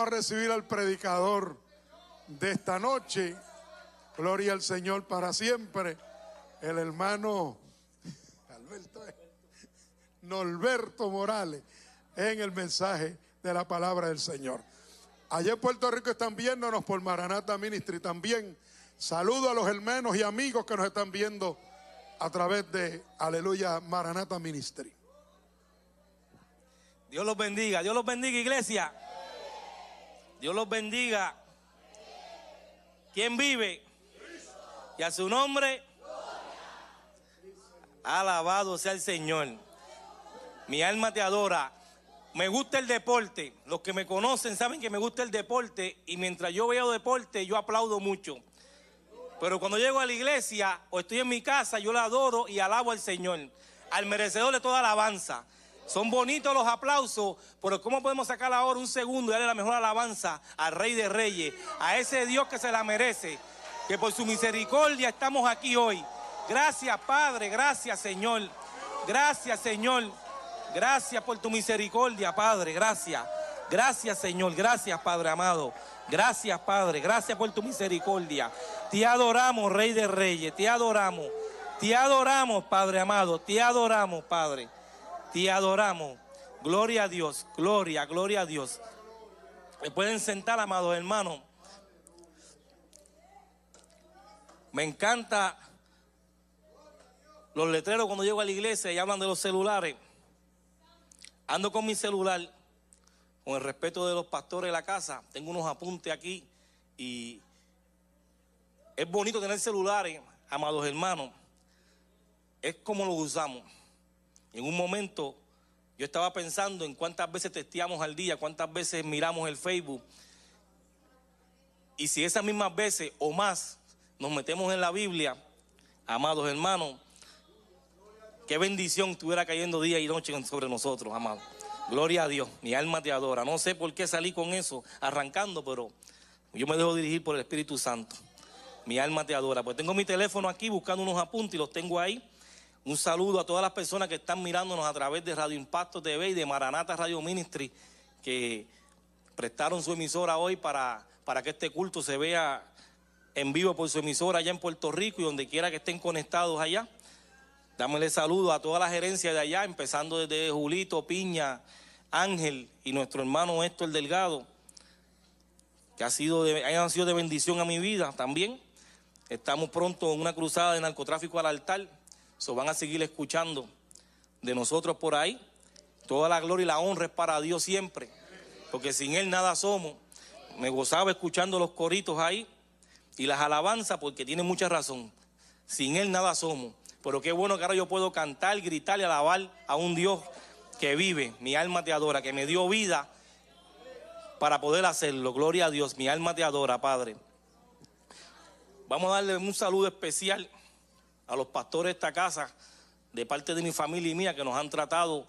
A recibir al predicador de esta noche. Gloria al Señor para siempre. El hermano Alberto, Norberto Morales en el mensaje de la palabra del Señor. Allá en Puerto Rico están viéndonos por Maranata Ministry también. Saludo a los hermanos y amigos que nos están viendo a través de Aleluya Maranata Ministry. Dios los bendiga, Dios los bendiga, iglesia. Dios los bendiga. ¿Quién vive? Y a su nombre. Alabado sea el Señor. Mi alma te adora. Me gusta el deporte. Los que me conocen saben que me gusta el deporte. Y mientras yo veo deporte, yo aplaudo mucho. Pero cuando llego a la iglesia o estoy en mi casa, yo la adoro y alabo al Señor. Al merecedor de toda alabanza. Son bonitos los aplausos, pero ¿cómo podemos sacar ahora un segundo y darle la mejor alabanza al Rey de Reyes, a ese Dios que se la merece, que por su misericordia estamos aquí hoy? Gracias, Padre, gracias, Señor. Gracias, Señor. Gracias por tu misericordia, Padre, gracias. Gracias, Señor. Gracias, Padre amado. Gracias, Padre. Gracias por tu misericordia. Te adoramos, Rey de Reyes. Te adoramos. Te adoramos, Padre amado. Te adoramos, Padre. Te adoramos. Gloria a Dios, gloria, gloria a Dios. Me pueden sentar, amados hermanos. Me encanta los letreros cuando llego a la iglesia y hablan de los celulares. Ando con mi celular, con el respeto de los pastores de la casa. Tengo unos apuntes aquí y es bonito tener celulares, amados hermanos. Es como lo usamos. En un momento yo estaba pensando en cuántas veces testeamos al día, cuántas veces miramos el Facebook. Y si esas mismas veces o más nos metemos en la Biblia, amados hermanos, qué bendición estuviera cayendo día y noche sobre nosotros, amados. Gloria a Dios, mi alma te adora. No sé por qué salí con eso arrancando, pero yo me dejo dirigir por el Espíritu Santo. Mi alma te adora. Pues tengo mi teléfono aquí buscando unos apuntes y los tengo ahí. Un saludo a todas las personas que están mirándonos a través de Radio Impacto TV y de Maranata Radio Ministry, que prestaron su emisora hoy para, para que este culto se vea en vivo por su emisora allá en Puerto Rico y donde quiera que estén conectados allá. Dámele saludo a toda la gerencia de allá, empezando desde Julito, Piña, Ángel y nuestro hermano Héctor Delgado, que ha sido de, hayan sido de bendición a mi vida también. Estamos pronto en una cruzada de narcotráfico al altar. So van a seguir escuchando de nosotros por ahí. Toda la gloria y la honra es para Dios siempre, porque sin Él nada somos. Me gozaba escuchando los coritos ahí y las alabanzas, porque tiene mucha razón. Sin Él nada somos. Pero qué bueno que ahora yo puedo cantar, gritar y alabar a un Dios que vive. Mi alma te adora, que me dio vida para poder hacerlo. Gloria a Dios, mi alma te adora, Padre. Vamos a darle un saludo especial a los pastores de esta casa, de parte de mi familia y mía, que nos han tratado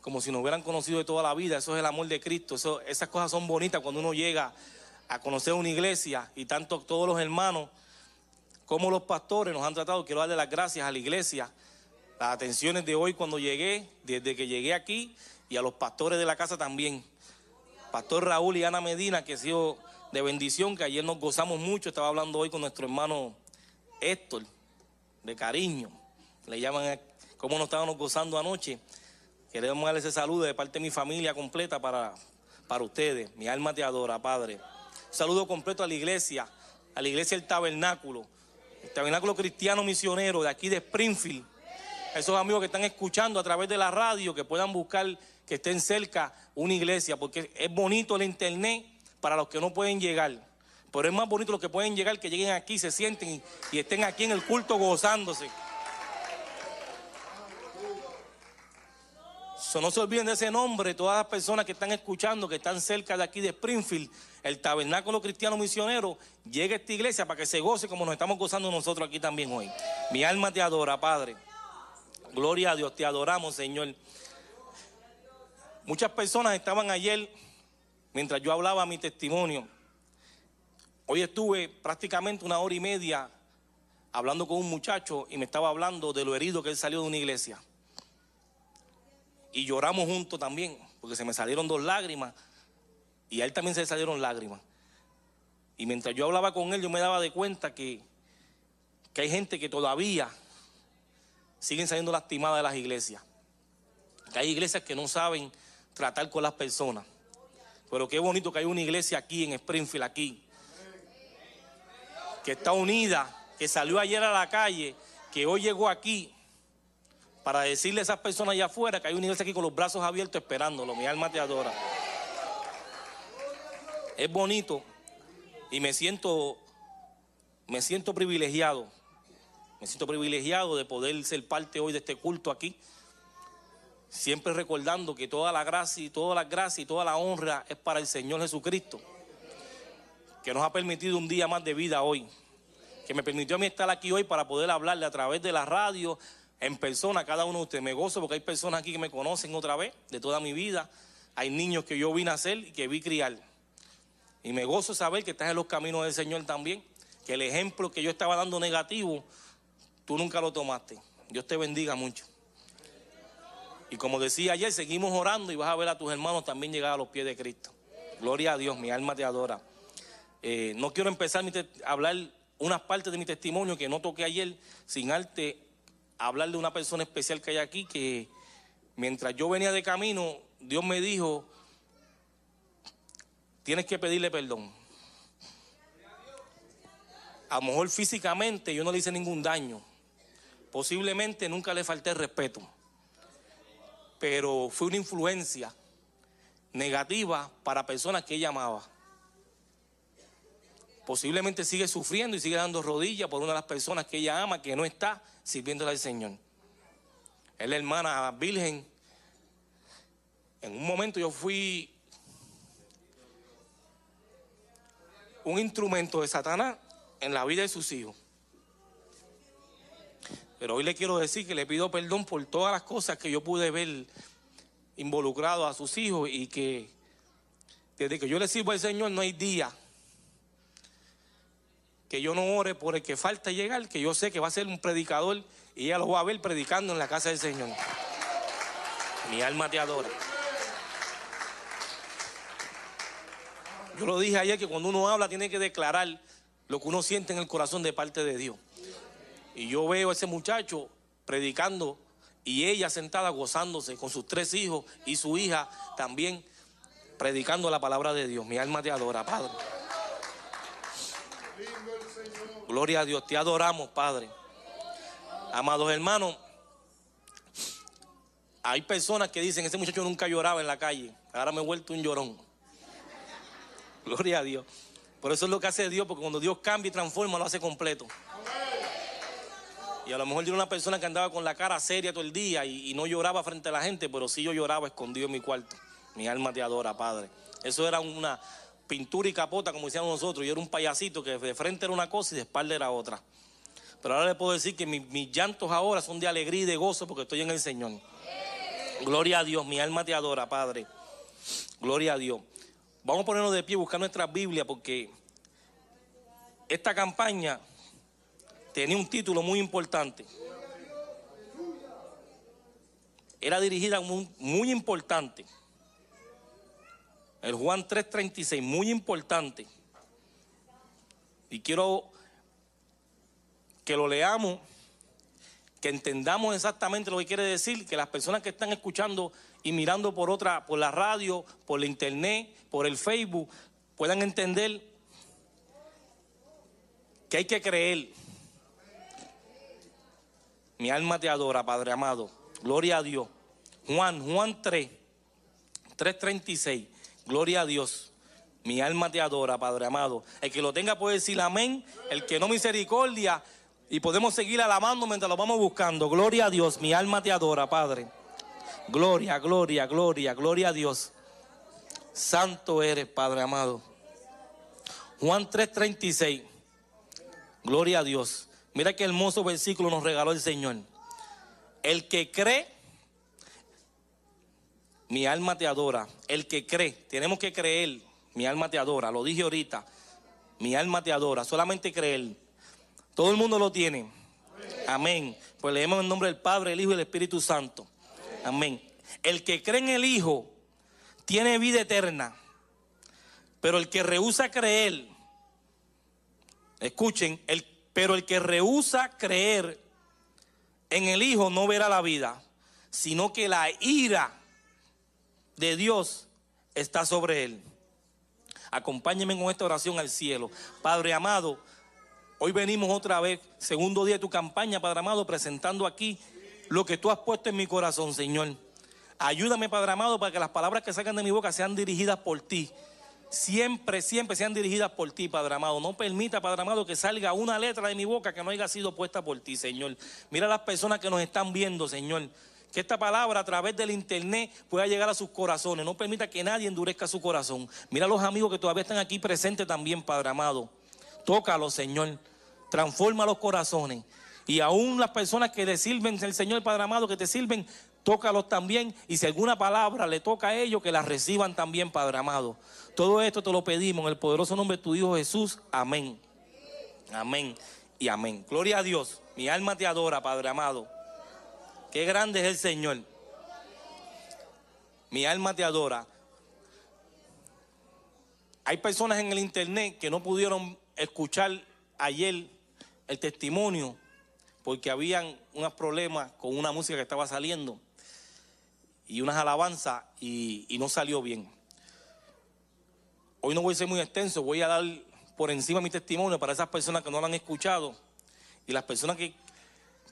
como si nos hubieran conocido de toda la vida. Eso es el amor de Cristo. Esas cosas son bonitas cuando uno llega a conocer una iglesia y tanto todos los hermanos como los pastores nos han tratado. Quiero darle las gracias a la iglesia, las atenciones de hoy cuando llegué, desde que llegué aquí y a los pastores de la casa también. Pastor Raúl y Ana Medina, que ha sido de bendición, que ayer nos gozamos mucho. Estaba hablando hoy con nuestro hermano Héctor de cariño. Le llaman cómo nos estábamos gozando anoche. Queremos darle ese saludo de parte de mi familia completa para, para ustedes. Mi alma te adora, Padre. Un saludo completo a la iglesia, a la iglesia del tabernáculo, el tabernáculo cristiano misionero de aquí de Springfield. Esos amigos que están escuchando a través de la radio, que puedan buscar que estén cerca una iglesia, porque es bonito el internet para los que no pueden llegar. Pero es más bonito los que pueden llegar, que lleguen aquí, se sienten y, estén aquí en el culto gozándose. So, no se olviden de ese nombre, todas las personas que están escuchando, que están cerca de aquí de Springfield, el Tabernáculo Cristiano Misionero, llega a esta iglesia para que se goce como nos estamos gozando nosotros aquí también hoy. Mi alma te adora, Padre. Gloria a Dios, te adoramos, Señor. Muchas personas estaban ayer, mientras yo hablaba mi testimonio. Hoy estuve prácticamente una hora y media hablando con un muchacho y me estaba hablando de lo herido que él salió de una iglesia y lloramos juntos también, porque se me salieron dos lágrimas y a él también se le salieron lágrimas. Y mientras yo hablaba con él, yo me daba de cuenta que, que hay gente que todavía siguen saliendo lastimadas de las iglesias. Que hay iglesias que no saben tratar con las personas. Pero qué bonito que hay una iglesia aquí en Springfield, aquí, que está unida, que salió ayer a la calle, que hoy llegó aquí para decirle a esas personas allá afuera que hay una iglesia aquí con los brazos abiertos esperándolo. Mi alma te adora. Es bonito y me siento, me siento privilegiado. Me siento privilegiado de poder ser parte hoy de este culto aquí. Siempre recordando que toda la gracia y toda la gracia y toda la honra es para el Señor Jesucristo. Que nos ha permitido un día más de vida hoy. Que me permitió a mí estar aquí hoy para poder hablarle a través de la radio, en persona cada uno de ustedes. Me gozo porque hay personas aquí que me conocen otra vez de toda mi vida. Hay niños que yo vi nacer y que vi criar. Y me gozo saber que estás en los caminos del Señor también. Que el ejemplo que yo estaba dando negativo, tú nunca lo tomaste. Dios te bendiga mucho. Y como decía ayer, seguimos orando y vas a ver a tus hermanos también llegar a los pies de Cristo. Gloria a Dios, mi alma te adora. Eh, no quiero empezar a hablar unas partes de mi testimonio que no toqué ayer sin arte hablar de una persona especial que hay aquí que mientras yo venía de camino, Dios me dijo, tienes que pedirle perdón. A lo mejor físicamente yo no le hice ningún daño. Posiblemente nunca le falté respeto. Pero fue una influencia negativa para personas que ella amaba. Posiblemente sigue sufriendo y sigue dando rodillas por una de las personas que ella ama, que no está sirviéndole al Señor. Es la hermana virgen. En un momento yo fui un instrumento de Satanás en la vida de sus hijos. Pero hoy le quiero decir que le pido perdón por todas las cosas que yo pude ver involucrado a sus hijos y que desde que yo le sirvo al Señor no hay día que yo no ore por el que falta llegar, que yo sé que va a ser un predicador y ella lo va a ver predicando en la casa del Señor. Mi alma te adora. Yo lo dije ayer que cuando uno habla tiene que declarar lo que uno siente en el corazón de parte de Dios. Y yo veo a ese muchacho predicando y ella sentada gozándose con sus tres hijos y su hija también predicando la palabra de Dios. Mi alma te adora, Padre. Gloria a Dios, te adoramos, Padre. Amados hermanos, hay personas que dicen, ese muchacho nunca lloraba en la calle, ahora me he vuelto un llorón. Gloria a Dios. Por eso es lo que hace Dios, porque cuando Dios cambia y transforma, lo hace completo. Y a lo mejor yo era una persona que andaba con la cara seria todo el día y, y, no lloraba frente a la gente, pero sí yo lloraba escondido en mi cuarto. Mi alma te adora, Padre. Eso era una, pintura y capota, como decíamos nosotros. Yo era un payasito que de frente era una cosa y de espalda era otra. Pero ahora le puedo decir que mis, llantos ahora son de alegría y de gozo porque estoy en el Señor. Gloria a Dios, mi alma te adora, Padre. Gloria a Dios. Vamos a ponernos de pie, buscar nuestra Biblia porque esta campaña tenía un título muy importante. Era dirigida muy, muy importante. El Juan 3:36, muy importante. Y quiero que lo leamos, que entendamos exactamente lo que quiere decir, que las personas que están escuchando y mirando por otra, por la radio, por la internet, por el Facebook, puedan entender que hay que creer. Mi alma te adora, Padre amado. Gloria a Dios. Juan, Juan 3, 3:36. Gloria a Dios. Mi alma te adora, Padre amado. El que lo tenga puede decir amén. El que no misericordia. Y podemos seguir alabando mientras lo vamos buscando. Gloria a Dios. Mi alma te adora, Padre. Gloria, gloria, gloria, gloria a Dios. Santo eres, Padre amado. Juan 3:36. Gloria a Dios. Mira qué hermoso versículo nos regaló el Señor. El que cree, mi alma te adora. El que cree, tenemos que creer, mi alma te adora. Lo dije ahorita, mi alma te adora. Solamente creer. Todo el mundo lo tiene. Amén. Pues leemos en nombre del Padre, el Hijo y el Espíritu Santo. Amén. El que cree en el Hijo tiene vida eterna. Pero el que rehúsa creer, escuchen, el, pero el que rehúsa creer en el Hijo no verá la vida, sino que la ira de Dios está sobre él. Acompáñenme con esta oración al cielo. Padre amado, hoy venimos otra vez, segundo día de tu campaña, Padre amado, presentando aquí lo que tú has puesto en mi corazón, Señor. Ayúdame, Padre amado, para que las palabras que salgan de mi boca sean dirigidas por ti. Siempre, siempre sean dirigidas por ti, Padre amado. No permita, Padre amado, que salga una letra de mi boca que no haya sido puesta por ti, Señor. Mira las personas que nos están viendo, Señor. Que esta palabra a través del internet pueda llegar a sus corazones. No permita que nadie endurezca su corazón. Mira los amigos que todavía están aquí presentes también, Padre amado. Tócalo, Señor. Transforma los corazones. Y aún las personas que le sirven, el Señor Padre amado, que te sirven, tócalos también. Y si alguna palabra le toca a ellos, que la reciban también, Padre amado. Todo esto te lo pedimos en el poderoso nombre de tu Hijo Jesús. Amén. Amén y amén. Gloria a Dios. Mi alma te adora, Padre amado. Qué grande es el Señor. Mi alma te adora. Hay personas en el internet que no pudieron escuchar ayer el testimonio porque habían unos problemas con una música que estaba saliendo y unas alabanzas y, y no salió bien. Hoy no voy a ser muy extenso, voy a dar por encima mi testimonio para esas personas que no lo han escuchado y las personas que,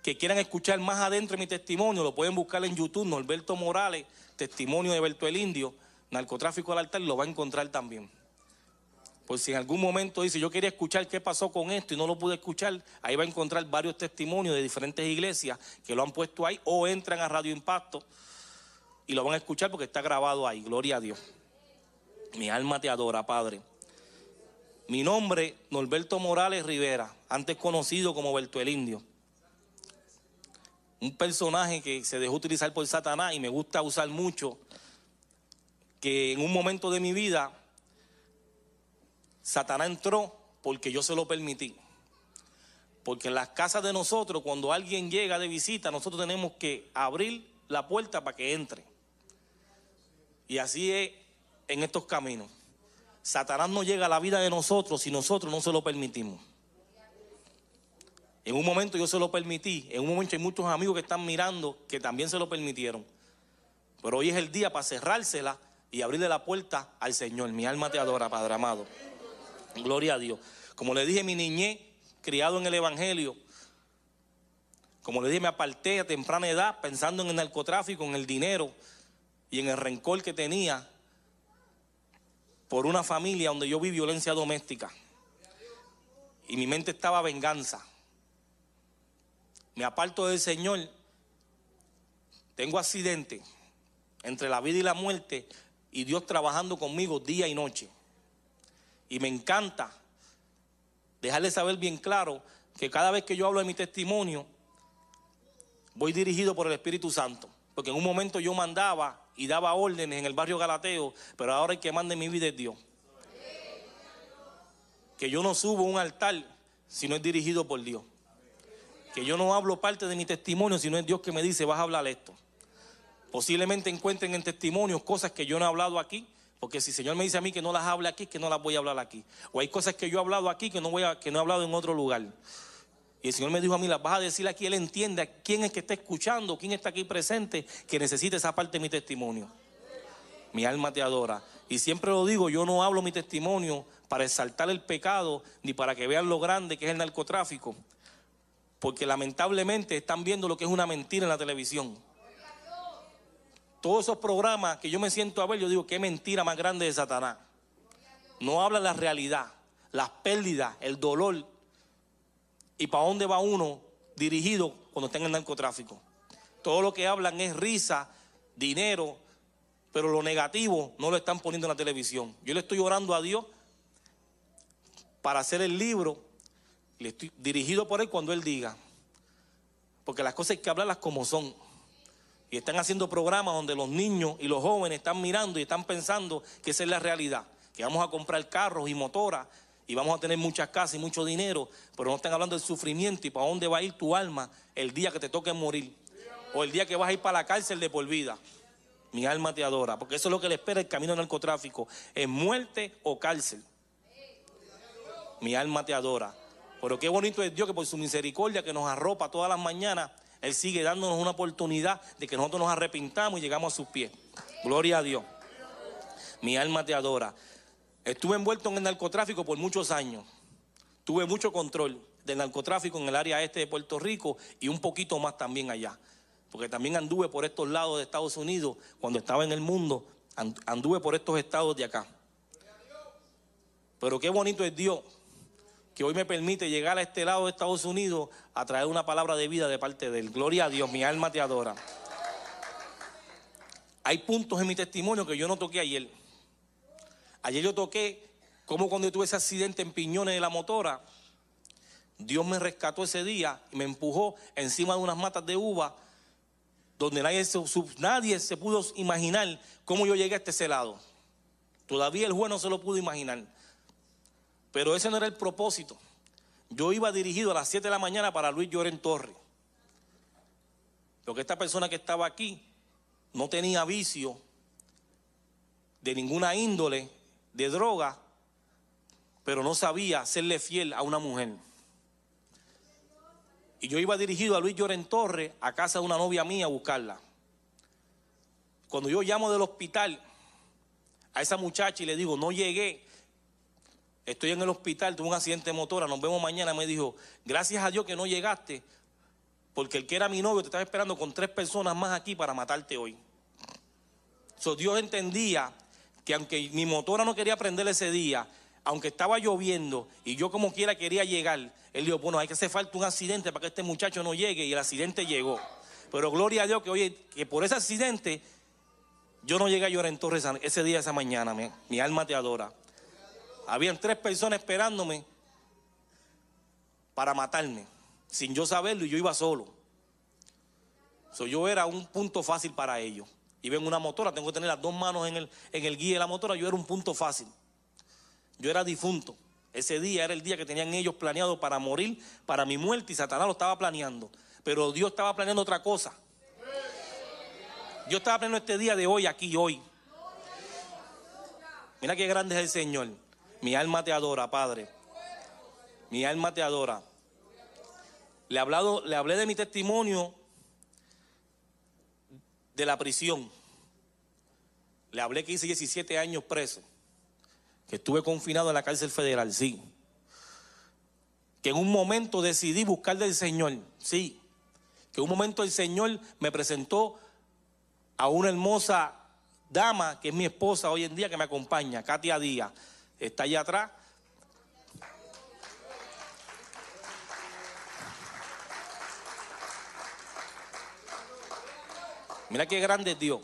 que quieran escuchar más adentro mi testimonio, lo pueden buscar en YouTube, Norberto Morales, testimonio de Berto el Indio, narcotráfico al altar, lo va a encontrar también. Por si en algún momento dice, yo quería escuchar qué pasó con esto y no lo pude escuchar, ahí va a encontrar varios testimonios de diferentes iglesias que lo han puesto ahí o entran a Radio Impacto y lo van a escuchar porque está grabado ahí. Gloria a Dios. Mi alma te adora, Padre. Mi nombre, Norberto Morales Rivera, antes conocido como Berto el Indio. Un personaje que se dejó utilizar por Satanás y me gusta usar mucho, que en un momento de mi vida Satanás entró porque yo se lo permití. Porque en las casas de nosotros, cuando alguien llega de visita, nosotros tenemos que abrir la puerta para que entre. Y así es en estos caminos. Satanás no llega a la vida de nosotros si nosotros no se lo permitimos. En un momento yo se lo permití, en un momento hay muchos amigos que están mirando que también se lo permitieron. Pero hoy es el día para cerrársela y abrirle la puerta al Señor. Mi alma te adora, Padre amado. Gloria a Dios. Como le dije, mi niñez, criado en el Evangelio, como le dije, me aparté a temprana edad pensando en el narcotráfico, en el dinero y en el rencor que tenía por una familia donde yo vi violencia doméstica. Y mi mente estaba venganza. Me aparto del Señor. Tengo accidente entre la vida y la muerte y Dios trabajando conmigo día y noche. Y me encanta dejarle saber bien claro que cada vez que yo hablo de mi testimonio, voy dirigido por el Espíritu Santo. Porque en un momento yo mandaba y daba órdenes en el barrio Galateo, pero ahora el que manda en mi vida es Dios. Que yo no subo un altar si no es dirigido por Dios. Que yo no hablo parte de mi testimonio si no es Dios que me dice, vas a hablar esto. Posiblemente encuentren en testimonios cosas que yo no he hablado aquí, porque si el Señor me dice a mí que no las hable aquí, que no las voy a hablar aquí. O hay cosas que yo he hablado aquí que no, voy a, que no he hablado en otro lugar. Y el Señor me dijo a mí, las vas a decir aquí, Él entiende quién es que está escuchando, quién está aquí presente, que necesita esa parte de mi testimonio. Mi alma te adora. Y siempre lo digo, yo no hablo mi testimonio para exaltar el pecado, ni para que vean lo grande que es el narcotráfico. Porque lamentablemente están viendo lo que es una mentira en la televisión todos esos programas que yo me siento a ver, yo digo, qué mentira más grande de Satanás. No habla la realidad, las pérdidas, el dolor y para dónde va uno dirigido cuando está en el narcotráfico. Todo lo que hablan es risa dinero, pero lo negativo no lo están poniendo en la televisión. Yo le estoy orando a Dios para hacer el libro, le estoy dirigido por él cuando él diga. Porque las cosas hay que hablarlas como son. Y están haciendo programas donde los niños y los jóvenes están mirando y están pensando que esa es la realidad. Que vamos a comprar carros y motoras y vamos a tener muchas casas y mucho dinero, pero no están hablando del sufrimiento y para dónde va a ir tu alma el día que te toque morir. O el día que vas a ir para la cárcel de por vida. Mi alma te adora, porque eso es lo que le espera el camino del narcotráfico, es muerte o cárcel. Mi alma te adora. Pero qué bonito es Dios que por su misericordia que nos arropa todas las mañanas, Él sigue dándonos una oportunidad de que nosotros nos arrepintamos y llegamos a sus pies. Gloria a Dios. Mi alma te adora. Estuve envuelto en el narcotráfico por muchos años. Tuve mucho control del narcotráfico en el área este de Puerto Rico y un poquito más también allá. Porque también anduve por estos lados de Estados Unidos cuando estaba en el mundo. Anduve por estos estados de acá. Pero qué bonito es Dios que hoy me permite llegar a este lado de Estados Unidos a traer una palabra de vida de parte de Él. Gloria a Dios, mi alma te adora. Hay puntos en mi testimonio que yo no toqué ayer. Ayer yo toqué como cuando tuve ese accidente en Piñones de la motora, Dios me rescató ese día y me empujó encima de unas matas de uva donde nadie se, nadie se pudo imaginar cómo yo llegué a este lado. Todavía el juez no se lo pudo imaginar. Pero ese no era el propósito. Yo iba dirigido a las 7 de la mañana para Luis Lloren Torre. Porque esta persona que estaba aquí no tenía vicio de ninguna índole, de droga, pero no sabía serle fiel a una mujer. Y yo iba dirigido a Luis Lloren Torre, a casa de una novia mía, a buscarla. Cuando yo llamo del hospital a esa muchacha y le digo, no llegué, estoy en el hospital, tuve un accidente de motora, nos vemos mañana. Me dijo, gracias a Dios que no llegaste, porque el que era mi novio te estaba esperando con tres personas más aquí para matarte hoy. So, Dios entendía que aunque mi motora no quería prender ese día, aunque estaba lloviendo y yo como quiera quería llegar, él dijo, bueno, hay que hacer falta un accidente para que este muchacho no llegue y el accidente llegó. Pero gloria a Dios que oye, que por ese accidente yo no llegué a llorar en Torres ese día, esa mañana, mi alma te adora. Habían tres personas esperándome para matarme, sin yo saberlo, y yo iba solo. So, yo era un punto fácil para ellos. Iba en una motora, tengo que tener las dos manos en el, en el guía de la motora, yo era un punto fácil. Yo era difunto. Ese día era el día que tenían ellos planeado para morir, para mi muerte, y Satanás lo estaba planeando. Pero Dios estaba planeando otra cosa. Dios estaba planeando este día de hoy, aquí, hoy. Mira qué grande es el Señor. Mi alma te adora, Padre. Mi alma te adora. Le, hablado, le hablé de mi testimonio de la prisión. Le hablé que hice 17 años preso. Que estuve confinado en la cárcel federal, sí. Que en un momento decidí buscar del Señor, sí. Que en un momento el Señor me presentó a una hermosa dama que es mi esposa hoy en día que me acompaña, Katia Díaz está allá atrás. Mira qué grande es Dios.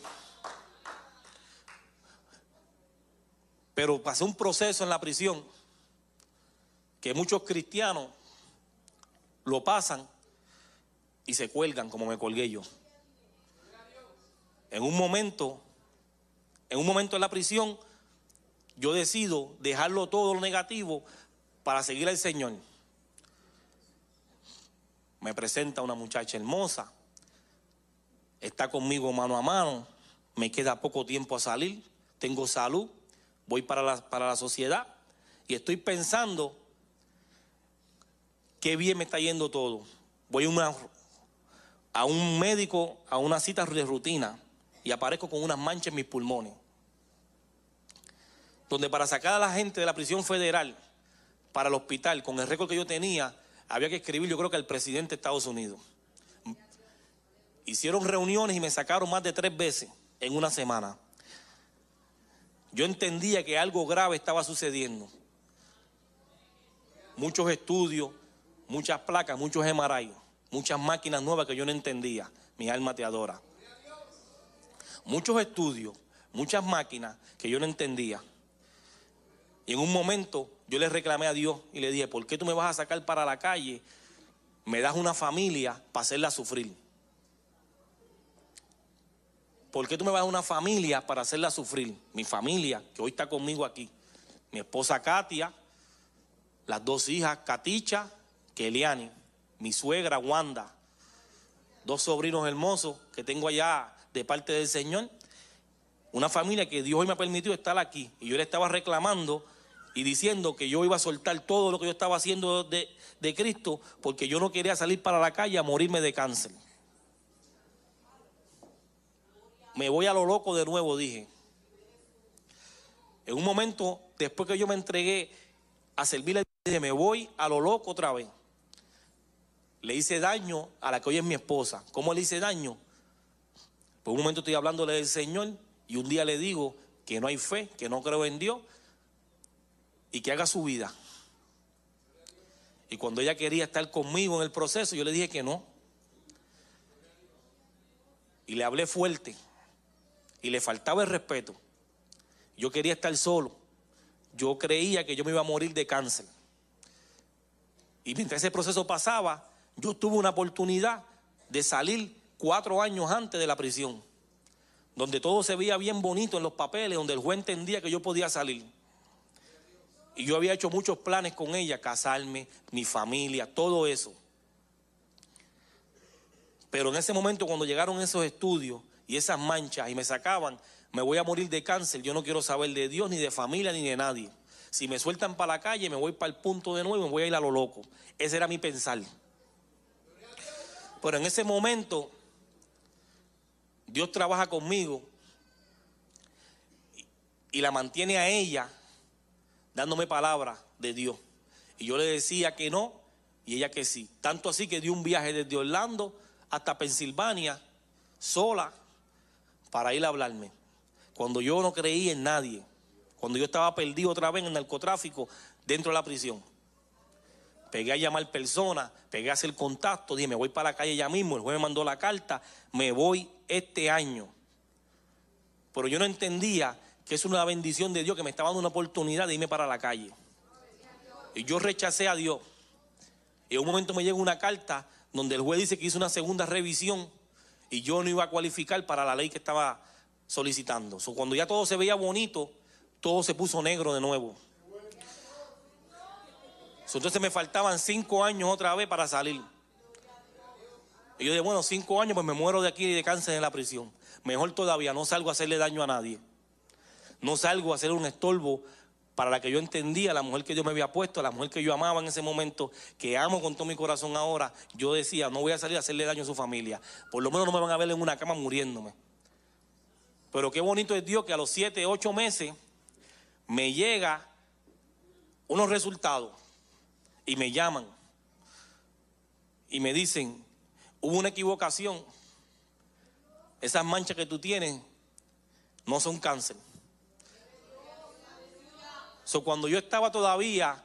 Pero pasé un proceso en la prisión que muchos cristianos lo pasan y se cuelgan como me colgué yo. En un momento, en un momento en la prisión, yo decido dejarlo todo lo negativo para seguir al Señor. Me presenta una muchacha hermosa, está conmigo mano a mano, me queda poco tiempo a salir, tengo salud, voy para la, para la sociedad y estoy pensando qué bien me está yendo todo. Voy a, a un médico, a una cita de rutina y aparezco con unas manchas en mis pulmones donde para sacar a la gente de la prisión federal para el hospital, con el récord que yo tenía, había que escribir, yo creo que al presidente de Estados Unidos. Hicieron reuniones y me sacaron más de tres veces en una semana. Yo entendía que algo grave estaba sucediendo. Muchos estudios, muchas placas, muchos MRI, muchas máquinas nuevas que yo no entendía. Mi alma te adora. muchos estudios, muchas máquinas que yo no entendía. Y en un momento yo le reclamé a Dios y le dije, ¿por qué tú me vas a sacar para la calle? Me das una familia para hacerla sufrir. ¿Por qué tú me vas a una familia para hacerla sufrir? Mi familia, que hoy está conmigo aquí. Mi esposa Katia, las dos hijas, Katicha, Keliani, mi suegra Wanda, dos sobrinos hermosos que tengo allá de parte del Señor. Una familia que Dios hoy me ha permitido estar aquí. Y yo le estaba reclamando y diciendo que yo iba a soltar todo lo que yo estaba haciendo de, de Cristo porque yo no quería salir para la calle a morirme de cáncer. Me voy a lo loco de nuevo, dije. En un momento, después que yo me entregué a servirle, dije, me voy a lo loco otra vez. Le hice daño a la que hoy es mi esposa. ¿Cómo le hice daño? Por un momento estoy hablándole del Señor y un día le digo que no hay fe, que no creo en Dios y que haga su vida. Y cuando ella quería estar conmigo en el proceso, yo le dije que no. Y le hablé fuerte. Y le faltaba el respeto. Yo quería estar solo. Yo creía que yo me iba a morir de cáncer. Y mientras ese proceso pasaba, yo tuve una oportunidad de salir cuatro años antes de la prisión, donde todo se veía bien bonito en los papeles, donde el juez entendía que yo podía salir. Y yo había hecho muchos planes con ella, casarme, mi familia, todo eso. Pero en ese momento cuando llegaron esos estudios y esas manchas y me sacaban, me voy a morir de cáncer, yo no quiero saber de Dios, ni de familia, ni de nadie. Si me sueltan para la calle, me voy para el punto de nuevo me voy a ir a lo loco. Ese era mi pensar. Pero en ese momento, Dios trabaja conmigo y la mantiene a ella dándome palabra de Dios. Y yo le decía que no y ella que sí. Tanto así que dio un viaje desde Orlando hasta Pensilvania sola para ir a hablarme. Cuando yo no creía en nadie, cuando yo estaba perdido otra vez en el narcotráfico dentro de la prisión. Pegué a llamar personas, pegué a hacer contacto, dije, me voy para la calle ya mismo, el juez me mandó la carta, me voy este año. Pero yo no entendía que es una bendición de Dios que me estaba dando una oportunidad de irme para la calle. Y yo rechacé a Dios. Y en un momento me llega una carta donde el juez dice que hizo una segunda revisión y yo no iba a cualificar para la ley que estaba solicitando. cuando ya todo se veía bonito, todo se puso negro de nuevo. Entonces me faltaban cinco años otra vez para salir. Y yo dije, bueno, cinco años, pues me muero de aquí de cáncer en la prisión. Mejor todavía, no salgo a hacerle daño a nadie. No salgo a hacer un estorbo para la que yo entendía, la mujer que Dios me había puesto, la mujer que yo amaba en ese momento, que amo con todo mi corazón ahora. Yo decía, no voy a salir a hacerle daño a su familia. Por lo menos no me van a ver en una cama muriéndome. Pero qué bonito es Dios que a los siete, ocho meses me llega unos resultados y me llaman y me dicen, hubo una equivocación, esas manchas que tú tienes no son cáncer. So, cuando yo estaba todavía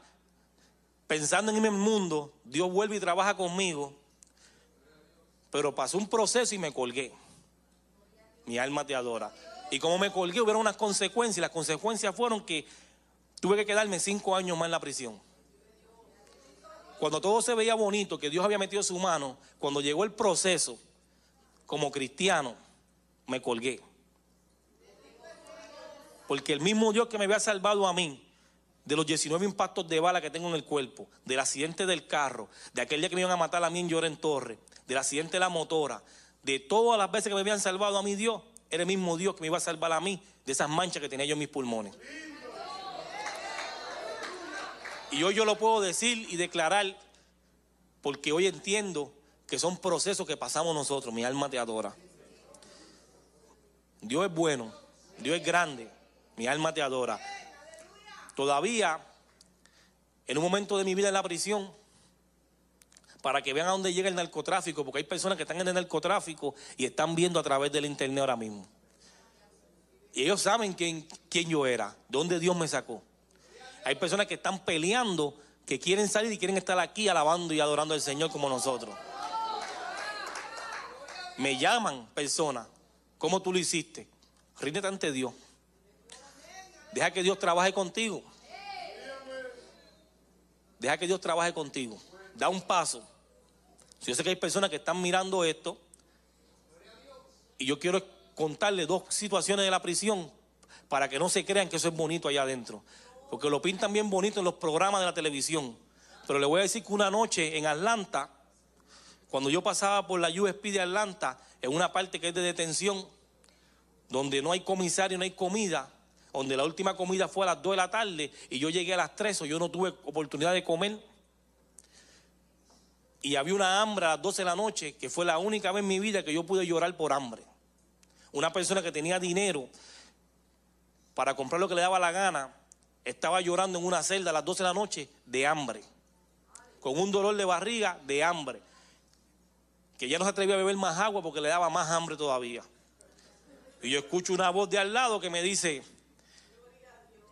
pensando en el mundo, Dios vuelve y trabaja conmigo, pero pasó un proceso y me colgué. Mi alma te adora. Y como me colgué, hubo unas consecuencias. Las consecuencias fueron que tuve que quedarme cinco años más en la prisión. Cuando todo se veía bonito, que Dios había metido su mano, cuando llegó el proceso, como cristiano, me colgué. Porque el mismo Dios que me había salvado a mí, de los 19 impactos de bala que tengo en el cuerpo, del accidente del carro, de aquel día que me iban a matar a mí en Lloren Torre, del accidente de la motora, de todas las veces que me habían salvado a mí Dios, era el mismo Dios que me iba a salvar a mí de esas manchas que tenía yo en mis pulmones. Y hoy yo lo puedo decir y declarar porque hoy entiendo que son procesos que pasamos nosotros. Mi alma te adora. Dios es bueno, Dios es grande, mi alma te adora. Todavía, en un momento de mi vida en la prisión, para que vean a dónde llega el narcotráfico, porque hay personas que están en el narcotráfico y están viendo a través del internet ahora mismo. Y ellos saben quién, quién yo era, dónde Dios me sacó. Hay personas que están peleando, que quieren salir y quieren estar aquí alabando y adorando al Señor como nosotros. Me llaman personas ¿Cómo tú lo hiciste? Ríndete ante Dios. Deja que Dios trabaje contigo. Deja que Dios trabaje contigo. Da un paso. Yo sé que hay personas que están mirando esto y yo quiero contarle dos situaciones de la prisión para que no se crean que eso es bonito allá adentro. Porque lo pintan bien bonito en los programas de la televisión. Pero le voy a decir que una noche en Atlanta, cuando yo pasaba por la USP de Atlanta, en una parte que es de detención, donde no hay comisario, no hay comida, donde la última comida fue a las 2 de la tarde y yo llegué a las 3 o yo no tuve oportunidad de comer. Y había una hambre a las 12 de la noche, que fue la única vez en mi vida que yo pude llorar por hambre. Una persona que tenía dinero para comprar lo que le daba la gana, estaba llorando en una celda a las 12 de la noche de hambre, con un dolor de barriga de hambre, que ya no se atrevía a beber más agua porque le daba más hambre todavía. Y yo escucho una voz de al lado que me dice,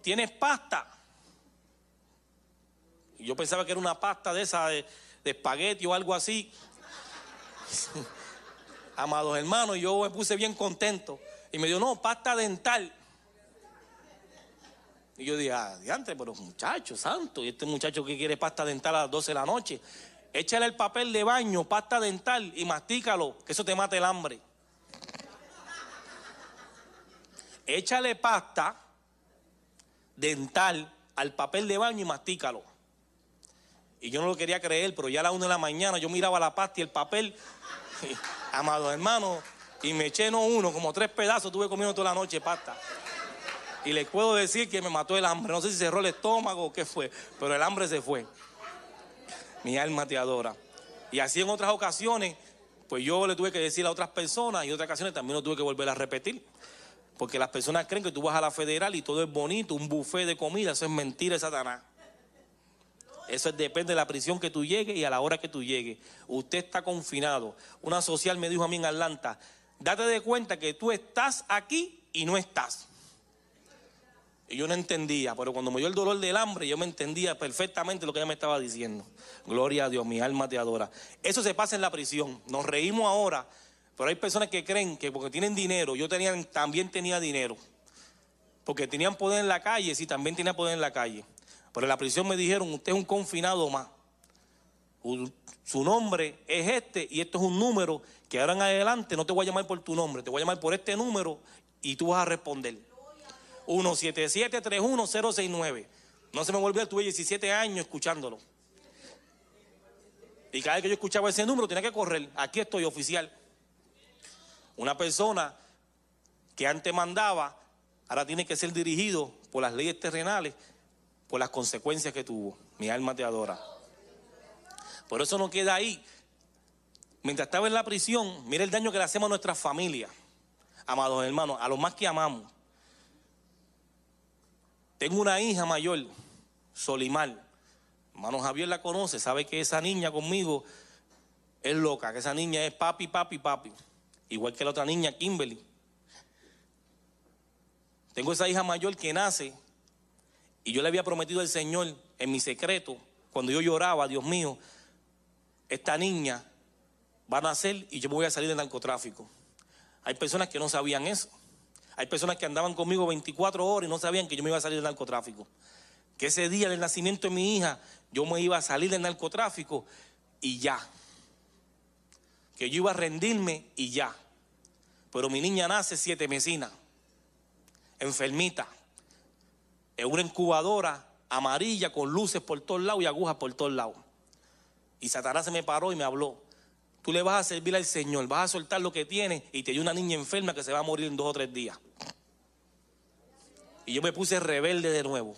¿tienes pasta? Y yo pensaba que era una pasta de esa de, de espagueti o algo así. Amados hermanos, yo me puse bien contento. Y me dijo, no, pasta dental. Y yo dije, ah, pero muchacho santo, y este muchacho que quiere pasta dental a las 12 de la noche, échale el papel de baño, pasta dental y mastícalo, que eso te mata el hambre. Échale pasta dental al papel de baño y mastícalo. Y yo no lo quería creer, pero ya a las 1 de la mañana yo miraba la pasta y el papel, amado hermano, y me eché no uno, como tres pedazos, tuve comiendo toda la noche pasta. Y les puedo decir que me mató el hambre. No sé si cerró el estómago o qué fue, pero el hambre se fue. Mi alma te adora. Y así en otras ocasiones, pues yo le tuve que decir a otras personas y en otras ocasiones también lo tuve que volver a repetir. Porque las personas creen que tú vas a la federal y todo es bonito, un buffet de comida, eso es mentira Satanás. Eso depende de la prisión que tú llegues y a la hora que tú llegues. Usted está confinado. Una social me dijo a mí en Atlanta, date de cuenta que tú estás aquí y no estás. Y yo no entendía, pero cuando me dio el dolor del hambre, yo me entendía perfectamente lo que ella me estaba diciendo. Gloria a Dios, mi alma te adora. Eso se pasa en la prisión. Nos reímos ahora, pero hay personas que creen que porque tienen dinero, yo también tenía dinero. Porque tenían poder en la calle, sí, también tenía poder en la calle. Pero en la prisión me dijeron, usted es un confinado más. Su nombre es este y esto es un número que ahora en adelante no te voy a llamar por tu nombre, te voy a llamar por este número y tú vas a responder. 177-31069. No se me volvió, tuve 17 años escuchándolo. Y cada vez que yo escuchaba ese número tenía que correr. Aquí estoy oficial. Una persona que antes mandaba, ahora tiene que ser dirigido por las leyes terrenales, por las consecuencias que tuvo. Mi alma te adora. Por eso no queda ahí. Mientras estaba en la prisión, mira el daño que le hacemos a nuestras familias, amados hermanos, a los más que amamos. Tengo una hija mayor, Solimar. Hermano Javier la conoce, sabe que esa niña conmigo es loca, que esa niña es papi, papi, papi. Igual que la otra niña, Kimberly. Tengo esa hija mayor que nace y yo le había prometido al Señor en mi secreto, cuando yo lloraba, Dios mío, esta niña va a nacer y yo voy a salir del narcotráfico. Hay personas que no sabían eso. Hay personas que andaban conmigo 24 horas y no sabían que yo me iba a salir del narcotráfico. Que ese día del nacimiento de mi hija, yo me iba a salir del narcotráfico y ya. Que yo iba a rendirme y ya. Pero mi niña nace siete mesina, enfermita, en una incubadora amarilla con luces por todos lados y agujas por todos lados. Y Satanás se me paró y me habló. Tú le vas a servir al Señor, vas a soltar lo que tienes y te dio una niña enferma que se va a morir en dos o tres días. Y yo me puse rebelde de nuevo.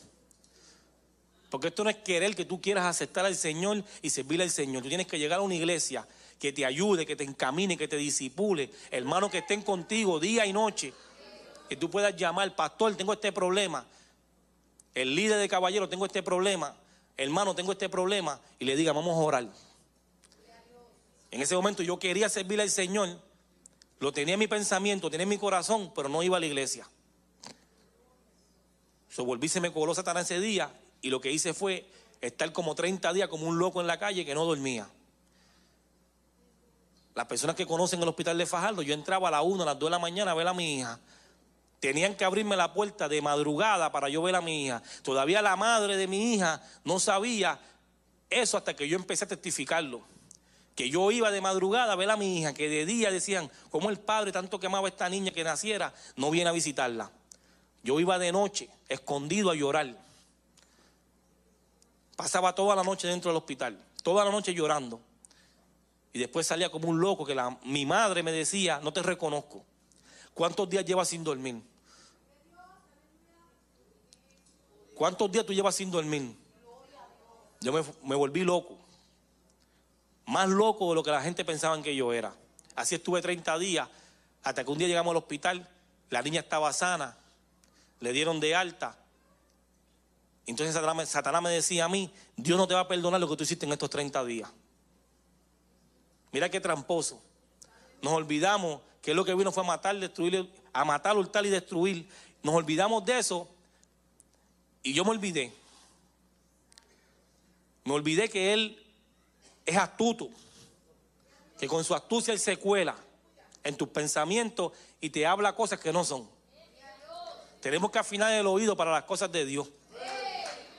Porque esto no es querer que tú quieras aceptar al Señor y servirle al Señor. Tú tienes que llegar a una iglesia que te ayude, que te encamine, que te disipule. Hermanos que estén contigo día y noche. Que tú puedas llamar, pastor, tengo este problema. El líder de caballero, tengo este problema. Hermano, tengo este problema. Y le diga, vamos a orar. En ese momento yo quería servirle al Señor, lo tenía en mi pensamiento, tenía en mi corazón, pero no iba a la iglesia. So, se me coló Satanás ese día y lo que hice fue estar como 30 días como un loco en la calle que no dormía. Las personas que conocen el hospital de Fajardo, yo entraba a la 1, a las 2 de la mañana a ver a mi hija. Tenían que abrirme la puerta de madrugada para yo ver a mi hija. Todavía la madre de mi hija no sabía eso hasta que yo empecé a testificarlo. Que yo iba de madrugada a ver a mi hija, que de día decían, como el padre tanto que amaba a esta niña que naciera, no viene a visitarla. Yo iba de noche, escondido a llorar. Pasaba toda la noche dentro del hospital, toda la noche llorando. Y después salía como un loco que la, mi madre me decía, no te reconozco. ¿Cuántos días llevas sin dormir? ¿Cuántos días tú llevas sin dormir? Yo me, me volví loco. Más loco de lo que la gente pensaba que yo era. Así estuve 30 días, hasta que un día llegamos al hospital, la niña estaba sana, le dieron de alta. Entonces Satanás, me decía a mí, Dios no te va a perdonar lo que tú hiciste en estos 30 días. Mira qué tramposo. Nos olvidamos que lo que vino fue a matar, destruir, a matar, hurtar y destruir. Nos olvidamos de eso y yo me olvidé. Me olvidé que Él es astuto, que con su astucia Él se cuela en tus pensamientos y te habla cosas que no son. Tenemos que afinar el oído para las cosas de Dios.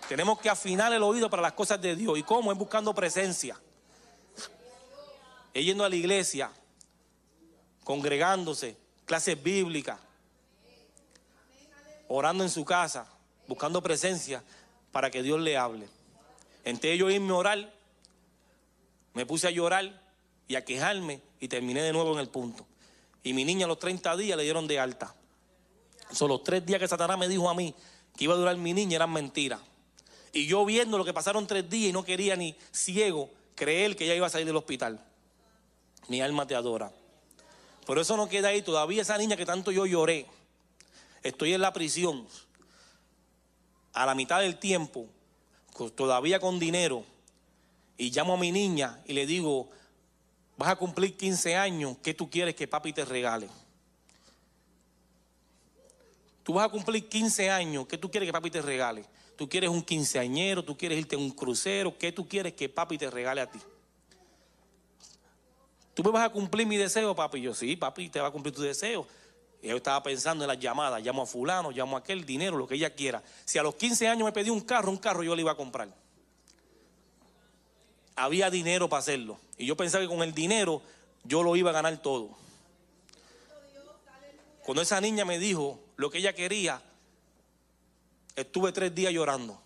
Tenemos que afinar el oído para las cosas de Dios. ¿Y cómo? Es buscando presencia. Es yendo a la iglesia, congregándose, clases bíblicas, orando en su casa, buscando presencia para que Dios le hable. Entre yo irme a orar, me puse a llorar y a quejarme y terminé de nuevo en el punto. Y mi niña a los 30 días le dieron de alta. Son los tres días que Satanás me dijo a mí que iba a durar mi niña eran mentiras. Y yo viendo lo que pasaron tres días y no quería ni ciego creer que ella iba a salir del hospital. Mi alma te adora. Pero eso no queda ahí. Todavía esa niña que tanto yo lloré. Estoy en la prisión. A la mitad del tiempo todavía con dinero, y llamo a mi niña y le digo, vas a cumplir 15 años, ¿qué tú quieres que papi te regale? Tú vas a cumplir 15 años, ¿qué tú quieres que papi te regale? Tú quieres un quinceañero, tú quieres irte a un crucero, ¿qué tú quieres que papi te regale a ti? ¿Tú me vas a cumplir mi deseo, papi? yo, sí, papi, te va a cumplir tu deseo. Y yo estaba pensando en las llamadas, llamo a fulano, llamo a aquel, dinero, lo que ella quiera. Si a los 15 años me pedí un carro, un carro yo le iba a comprar. Había dinero para hacerlo. Y yo pensaba que con el dinero yo lo iba a ganar todo. Cuando esa niña me dijo lo que ella quería, estuve tres días llorando.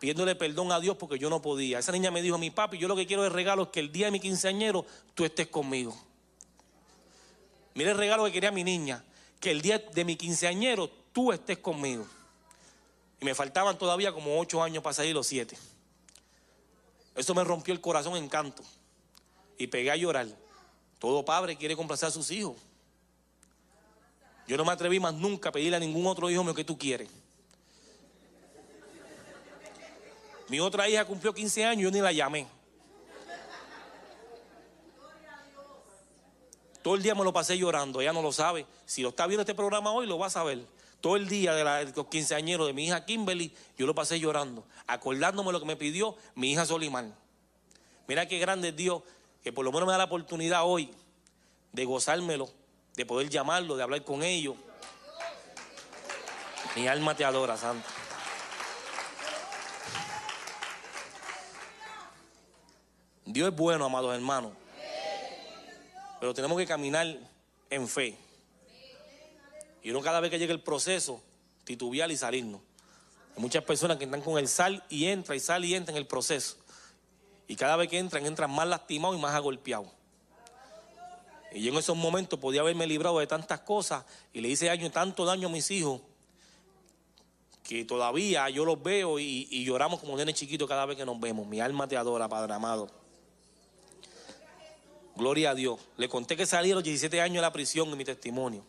Pidiéndole perdón a Dios porque yo no podía. Esa niña me dijo, mi papi, yo lo que quiero de regalo es que el día de mi quinceañero tú estés conmigo. Mira el regalo que quería mi niña, que el día de mi quinceañero tú estés conmigo. Y me faltaban todavía como ocho años para salir los siete. Eso me rompió el corazón en canto. Y pegué a llorar. Todo padre quiere complacer a sus hijos. Yo no me atreví más nunca a pedirle a ningún otro hijo mío que tú quieres. Mi otra hija cumplió 15 años y yo ni la llamé. Todo el día me lo pasé llorando, ella no lo sabe. Si lo está viendo este programa hoy, lo va a saber. Todo el día de, la, los quinceañeros de mi hija Kimberly, yo lo pasé llorando, acordándome lo que me pidió mi hija Solimán. Mira qué grande es Dios, que por lo menos me da la oportunidad hoy de gozármelo, de poder llamarlo, de hablar con ellos. Mi alma te adora, Santo. Dios es bueno, amados hermanos. Pero tenemos que caminar en fe. Y no cada vez que llegue el proceso, titubear y salirnos. Hay muchas personas que están con el sal y entra y sal y entra en el proceso. Y cada vez que entran, entran más lastimados y más agolpeados. Y yo en esos momentos podía haberme librado de tantas cosas y le hice daño, tanto daño a mis hijos que todavía yo los veo y, y lloramos como nenes chiquitos cada vez que nos vemos. Mi alma te adora, Padre amado. Gloria a Dios. Le conté que salí a los 17 años de la prisión en mi testimonio.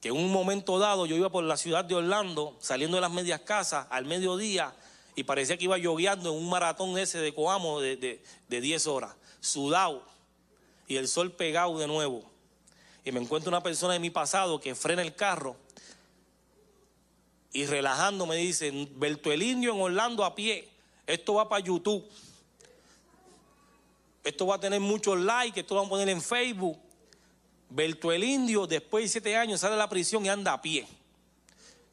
Que en un momento dado yo iba por la ciudad de Orlando, saliendo de las medias casas al mediodía, y parecía que iba lloviendo en un maratón ese de Coamo de, de 10 horas, sudado, y el sol pegado de nuevo. Y me encuentro una persona de mi pasado que frena el carro y relajando me dice, Berto el Indio en Orlando a pie, esto va para YouTube. esto va a tener muchos likes, esto lo vamos a poner en Facebook. Berto el Indio, después de siete años, sale de la prisión y anda a pie,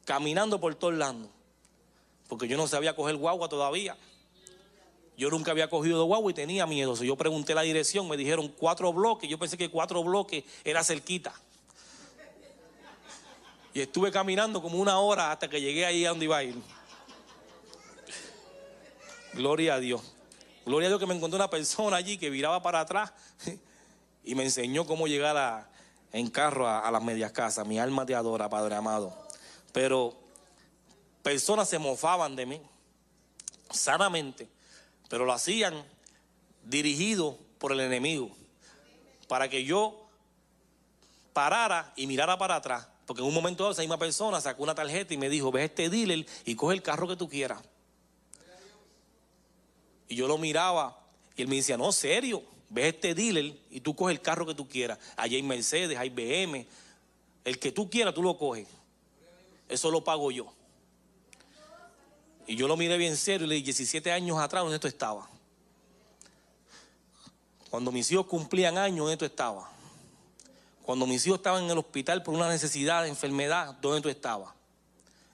caminando por todo Orlando. Porque yo no sabía coger guagua todavía. Yo nunca había cogido guagua y tenía miedo. yo pregunté la dirección, me dijeron cuatro bloques. Yo pensé que cuatro bloques era cerquita. Y estuve caminando como una hora hasta que llegué ahí a donde iba a ir. Gloria a Dios. Gloria a Dios que me encontré una persona allí que viraba para atrás y me enseñó cómo llegar en carro a, las medias casas. Mi alma te adora, Padre amado. Pero personas se mofaban de mí, sanamente, pero lo hacían dirigido por el enemigo, para que yo parara y mirara para atrás. Porque en un momento dado esa misma persona sacó una tarjeta y me dijo, ve este dealer y coge el carro que tú quieras. Y yo lo miraba y él me decía, no, serio, ve este dealer y tú coges el carro que tú quieras. Allí hay Mercedes, hay BM, el que tú quieras tú lo coges. Eso lo pago yo. Y yo lo miré bien serio y le dije, 17 años atrás, ¿dónde tú estaba? Cuando mis hijos cumplían años, ¿dónde tú estabas? Cuando mis hijos estaban en el hospital por una necesidad enfermedad, ¿dónde tú estabas?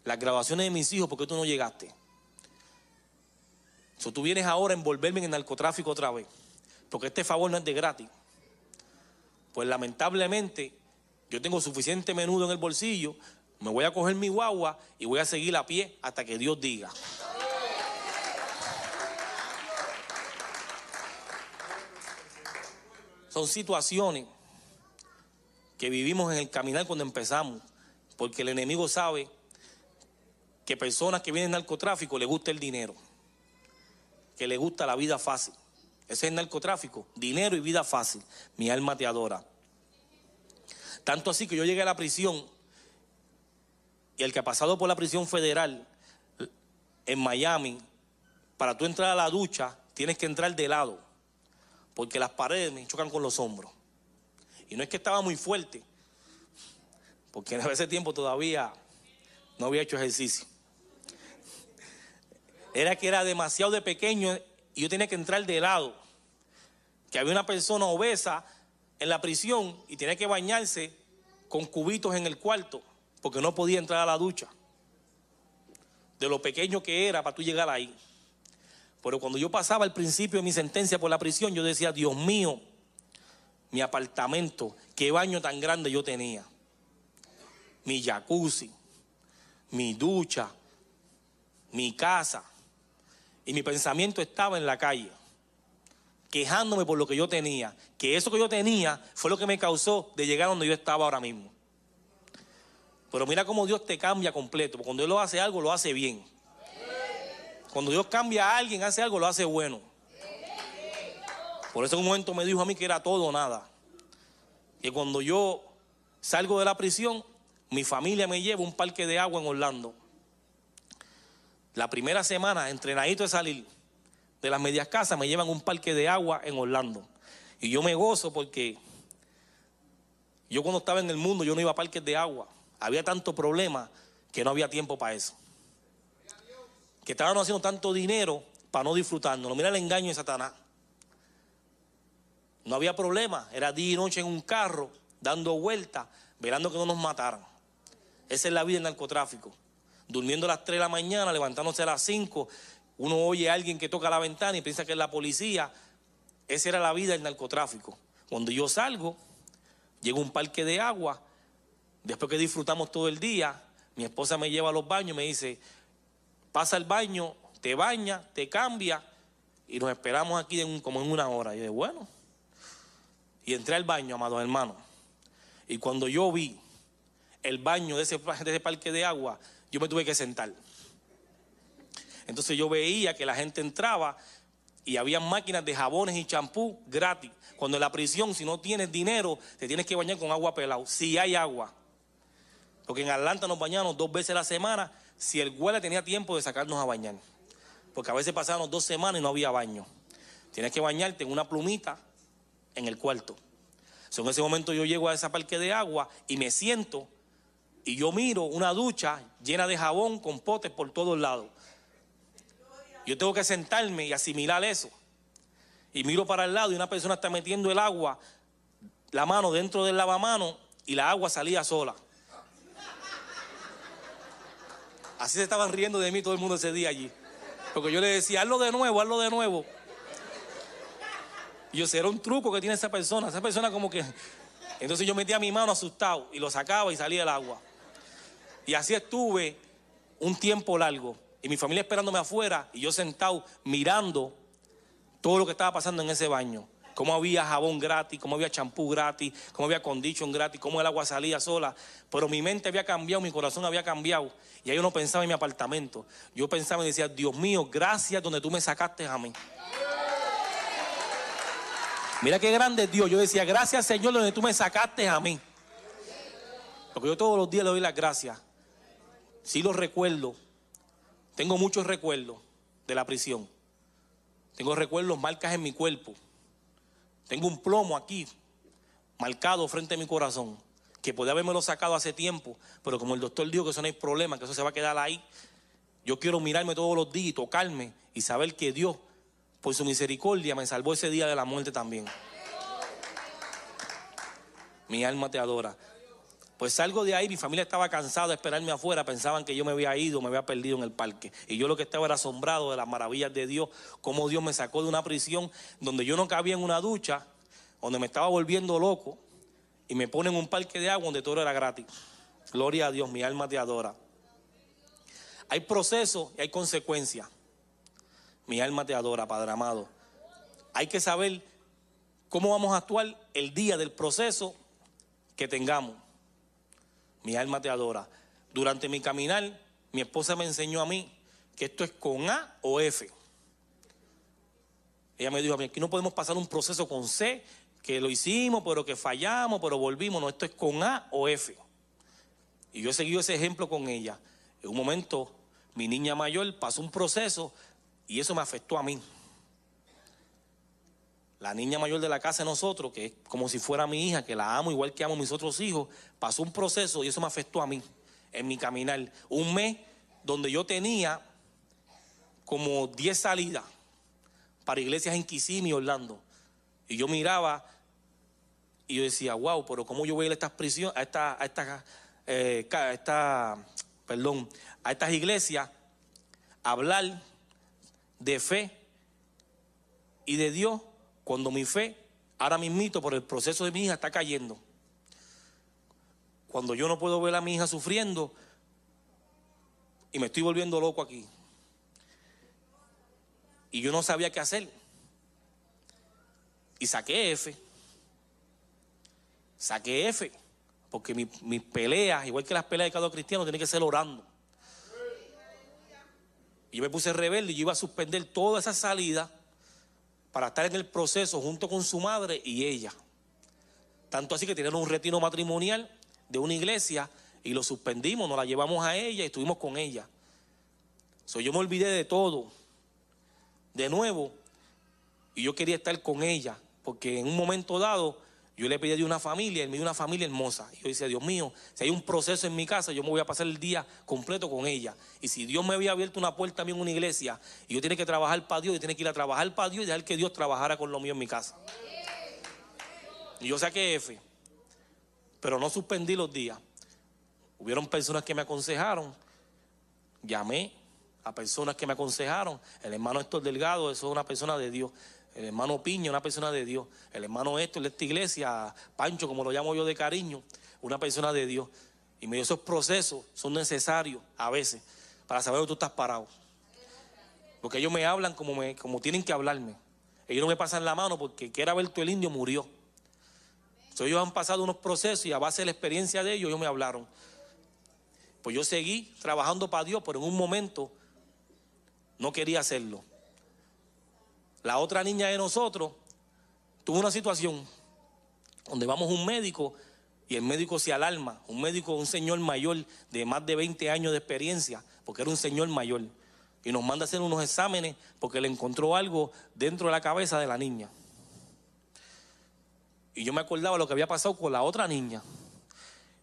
Las grabaciones de mis hijos, ¿por qué tú no llegaste? Si tú vienes ahora a envolverme en el narcotráfico otra vez, porque este favor no es de gratis. Pues lamentablemente yo tengo suficiente menudo en el bolsillo, me voy a coger mi guagua y voy a seguir a pie hasta que Dios diga. Son situaciones que vivimos en el caminar cuando empezamos, porque el enemigo sabe que personas que vienen al narcotráfico les gusta el dinero que le gusta la vida fácil. Ese es el narcotráfico, dinero y vida fácil. Mi alma te adora. Tanto así que yo llegué a la prisión y el que ha pasado por la prisión federal en Miami, para tú entrar a la ducha, tienes que entrar de lado, porque las paredes me chocan con los hombros. Y no es que estaba muy fuerte, porque en ese tiempo todavía no había hecho ejercicio era que era demasiado de pequeño y yo tenía que entrar de lado. Que había una persona obesa en la prisión y tenía que bañarse con cubitos en el cuarto porque no podía entrar a la ducha. De lo pequeño que era para tú llegar ahí. Pero cuando yo pasaba al principio de mi sentencia por la prisión, yo decía, Dios mío, mi apartamento, qué baño tan grande yo tenía. Mi jacuzzi, mi ducha, mi casa. Y mi pensamiento estaba en la calle, quejándome por lo que yo tenía. Que eso que yo tenía fue lo que me causó de llegar donde yo estaba ahora mismo. Pero mira cómo Dios te cambia completo. Porque cuando Dios lo hace algo, lo hace bien. Cuando Dios cambia a alguien, hace algo, lo hace bueno. Por eso en un momento me dijo a mí que era todo o nada. Y cuando yo salgo de la prisión, mi familia me lleva a un parque de agua en Orlando. La primera semana, entrenadito de salir de las medias casas, me llevan a un parque de agua en Orlando. Y yo me gozo porque yo cuando estaba en el mundo, yo no iba a parques de agua. Había tanto problema que no había tiempo para eso. Que estaban haciendo tanto dinero para no disfrutarnos. Mira el engaño de Satanás. No había problema. Era día y noche en un carro, dando vueltas, velando que no nos mataran. Esa es la vida del narcotráfico durmiendo a las 3 de la mañana, levantándose a las 5, uno oye a alguien que toca la ventana y piensa que es la policía. Esa era la vida del narcotráfico. Cuando yo salgo, llego a un parque de agua, después que disfrutamos todo el día, mi esposa me lleva a los baños, me dice, pasa el baño, te baña, te cambia y nos esperamos aquí como en una hora. Y yo bueno, y entré al baño, amados hermanos. Y cuando yo vi el baño de ese, de ese parque de agua, yo me tuve que sentar. Entonces yo veía que la gente entraba y había máquinas de jabones y champú gratis. Cuando en la prisión, si no tienes dinero, te tienes que bañar con agua pelado. Si hay agua. Porque en Atlanta nos bañamos dos veces a la semana si el guardia tenía tiempo de sacarnos a bañar. Porque a veces pasábamos dos semanas y no había baño. Tienes que bañarte en una plumita en el cuarto. en ese momento yo llego a esa parque de agua y me siento y yo miro una ducha llena de jabón con potes por todos lados. Yo tengo que sentarme y asimilar eso. y miro para el lado y una persona está metiendo el agua, la mano dentro del lavamano y la agua salía sola. Así se estaban riendo de mí todo el mundo ese día allí. Porque yo le decía, hazlo de nuevo, hazlo de nuevo. Y yo, era un truco que tiene esa persona. Esa persona como que... Entonces yo metía mi mano asustado y lo sacaba y salía el agua. Y así estuve un tiempo largo. Y mi familia esperándome afuera y yo sentado mirando todo lo que estaba pasando en ese baño. Cómo había jabón gratis, cómo había champú gratis, cómo había condition gratis, cómo el agua salía sola. Pero mi mente había cambiado, mi corazón había cambiado. Y ahí yo no pensaba en mi apartamento. Yo pensaba y decía, Dios mío, gracias donde tú me sacaste a mí. Mira qué grande es Dios. Yo decía, gracias Señor donde tú me sacaste a mí. Porque yo todos los días le doy las gracias. Sí lo recuerdo. Tengo muchos recuerdos de la prisión. Tengo recuerdos, marcas en mi cuerpo. Tengo un plomo aquí, marcado frente a mi corazón, que podía haberme sacado hace tiempo, pero como el doctor dijo que eso no hay problema, que eso se va a quedar ahí, yo quiero mirarme todos los días y tocarme y saber que Dios, por su misericordia, me salvó ese día de la muerte también. Mi alma te adora. Pues salgo de ahí, mi familia estaba cansada de esperarme afuera, pensaban que yo me había ido, me había perdido en el parque. Y yo lo que estaba era asombrado de las maravillas de Dios, cómo Dios me sacó de una prisión donde yo no cabía en una ducha, donde me estaba volviendo loco, y me pone en un parque de agua donde todo era gratis. Gloria a Dios, mi alma te adora. Hay procesos y hay consecuencias. Mi alma te adora, Padre amado. Hay que saber cómo vamos a actuar el día del proceso que tengamos. Mi alma te adora. Durante mi caminar, mi esposa me enseñó a mí que esto es con A o F. Ella me dijo, aquí no podemos pasar un proceso con C, que lo hicimos, pero que fallamos, pero volvimos. No, esto es con A o F. Y yo he seguido ese ejemplo con ella. En un momento, mi niña mayor pasó un proceso y eso me afectó a mí. La niña mayor de la casa de nosotros, que es como si fuera mi hija, que la amo igual que amo a mis otros hijos, pasó un proceso y eso me afectó a mí en mi caminar. Un mes donde yo tenía como 10 salidas para iglesias en Kissimmee Orlando. Y yo miraba y yo decía, wow, pero ¿cómo yo voy a ir a estas prisiones, a esta, a esta, eh, a esta, perdón, a estas iglesias a hablar de fe y de Dios cuando mi fe, ahora mismito, por el proceso de mi hija, está cayendo. Cuando yo no puedo ver a mi hija sufriendo y me estoy volviendo loco aquí. Y yo no sabía qué hacer. Y saqué F. Saqué F. Porque mis peleas, igual que las peleas de cada cristiano, tienen que ser orando. Y yo me puse rebelde y yo iba a suspender toda esa salida para estar en el proceso junto con su madre y ella. Tanto así que tenían un retiro matrimonial de una iglesia y lo suspendimos, nos la llevamos a ella y estuvimos con ella. So, yo me olvidé de todo, de nuevo, y yo quería estar con ella, porque en un momento dado yo le pedí a una familia, él me dio una familia hermosa. Y yo decía, Dios mío, si hay un proceso en mi casa, yo me voy a pasar el día completo con ella. Y si Dios me había abierto una puerta también en una iglesia, y yo tenía que trabajar para Dios, yo tenía que ir a trabajar para Dios y dejar que Dios trabajara con lo mío en mi casa. Y yo saqué F, pero no suspendí los días. Hubieron personas que me aconsejaron, llamé a personas que me aconsejaron. El hermano Héctor Delgado, eso es una persona de Dios el hermano Piña, una persona de Dios, el hermano Héctor de esta iglesia, Pancho, como lo llamo yo de cariño, una persona de Dios. Y medio esos procesos son necesarios a veces para saber dónde tú estás parado. Porque ellos me hablan como, me, como tienen que hablarme. Ellos no me pasan la mano porque quiera ver tú el indio murió. ellos han pasado unos procesos y a base de la experiencia de ellos, ellos me hablaron. Pues yo seguí trabajando para Dios, pero en un momento no quería hacerlo. La otra niña de nosotros tuvo una situación donde vamos un médico y el médico se alarma, un médico, un señor mayor de más de 20 años de experiencia, porque era un señor mayor, y nos manda a hacer unos exámenes porque le encontró algo dentro de la cabeza de la niña. Y yo me acordaba lo que había pasado con la otra niña.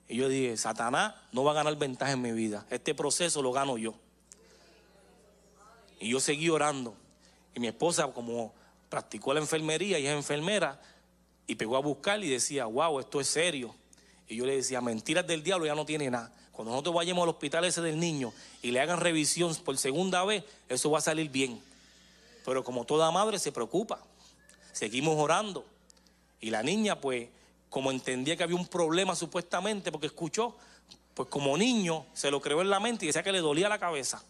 Y yo dije, Satanás no va a ganar ventaja en mi vida, este proceso lo gano yo. Y yo seguí orando. Y mi esposa, como practicó la enfermería y es enfermera y pegó a buscar y decía, wow, esto es serio. Y yo le decía, mentiras del diablo ya no tiene nada. Cuando nosotros vayamos al hospital ese del niño y le hagan revisión por segunda vez, eso va a salir bien. Pero como toda madre se preocupa, seguimos orando. Y la niña, pues, como entendía que había un problema supuestamente, porque escuchó, pues como niño se lo creó en la mente y decía que le dolía la cabeza.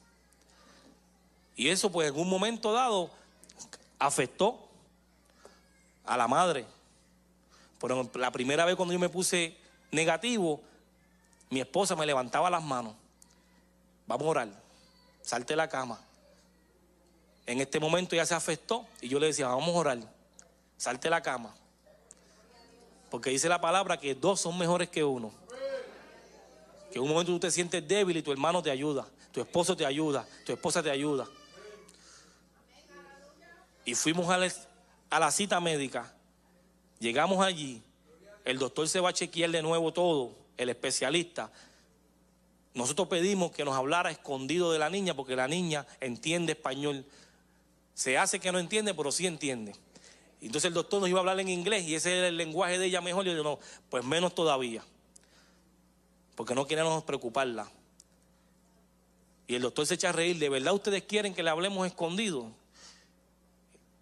Y eso, pues, en un momento dado afectó a la madre. Pero la primera vez cuando yo me puse negativo, mi esposa me levantaba las manos. Vamos a orar. Salte de la cama. En este momento ya se afectó y yo le decía, vamos a orar. Salte de la cama. Porque dice la palabra que dos son mejores que uno. Que en un momento tú te sientes débil y tu hermano te ayuda, tu esposo te ayuda, tu esposa te ayuda. Y fuimos a la, cita médica. Llegamos allí. El doctor se va a chequear de nuevo todo, el especialista. Nosotros pedimos que nos hablara escondido de la niña porque la niña entiende español. Se hace que no entiende, pero sí entiende. Entonces el doctor nos iba a hablar en inglés y ese era el lenguaje de ella mejor. Y yo no, pues menos todavía. Porque no queríamos preocuparla. Y el doctor se echa a reír. ¿De verdad ustedes quieren que le hablemos escondido?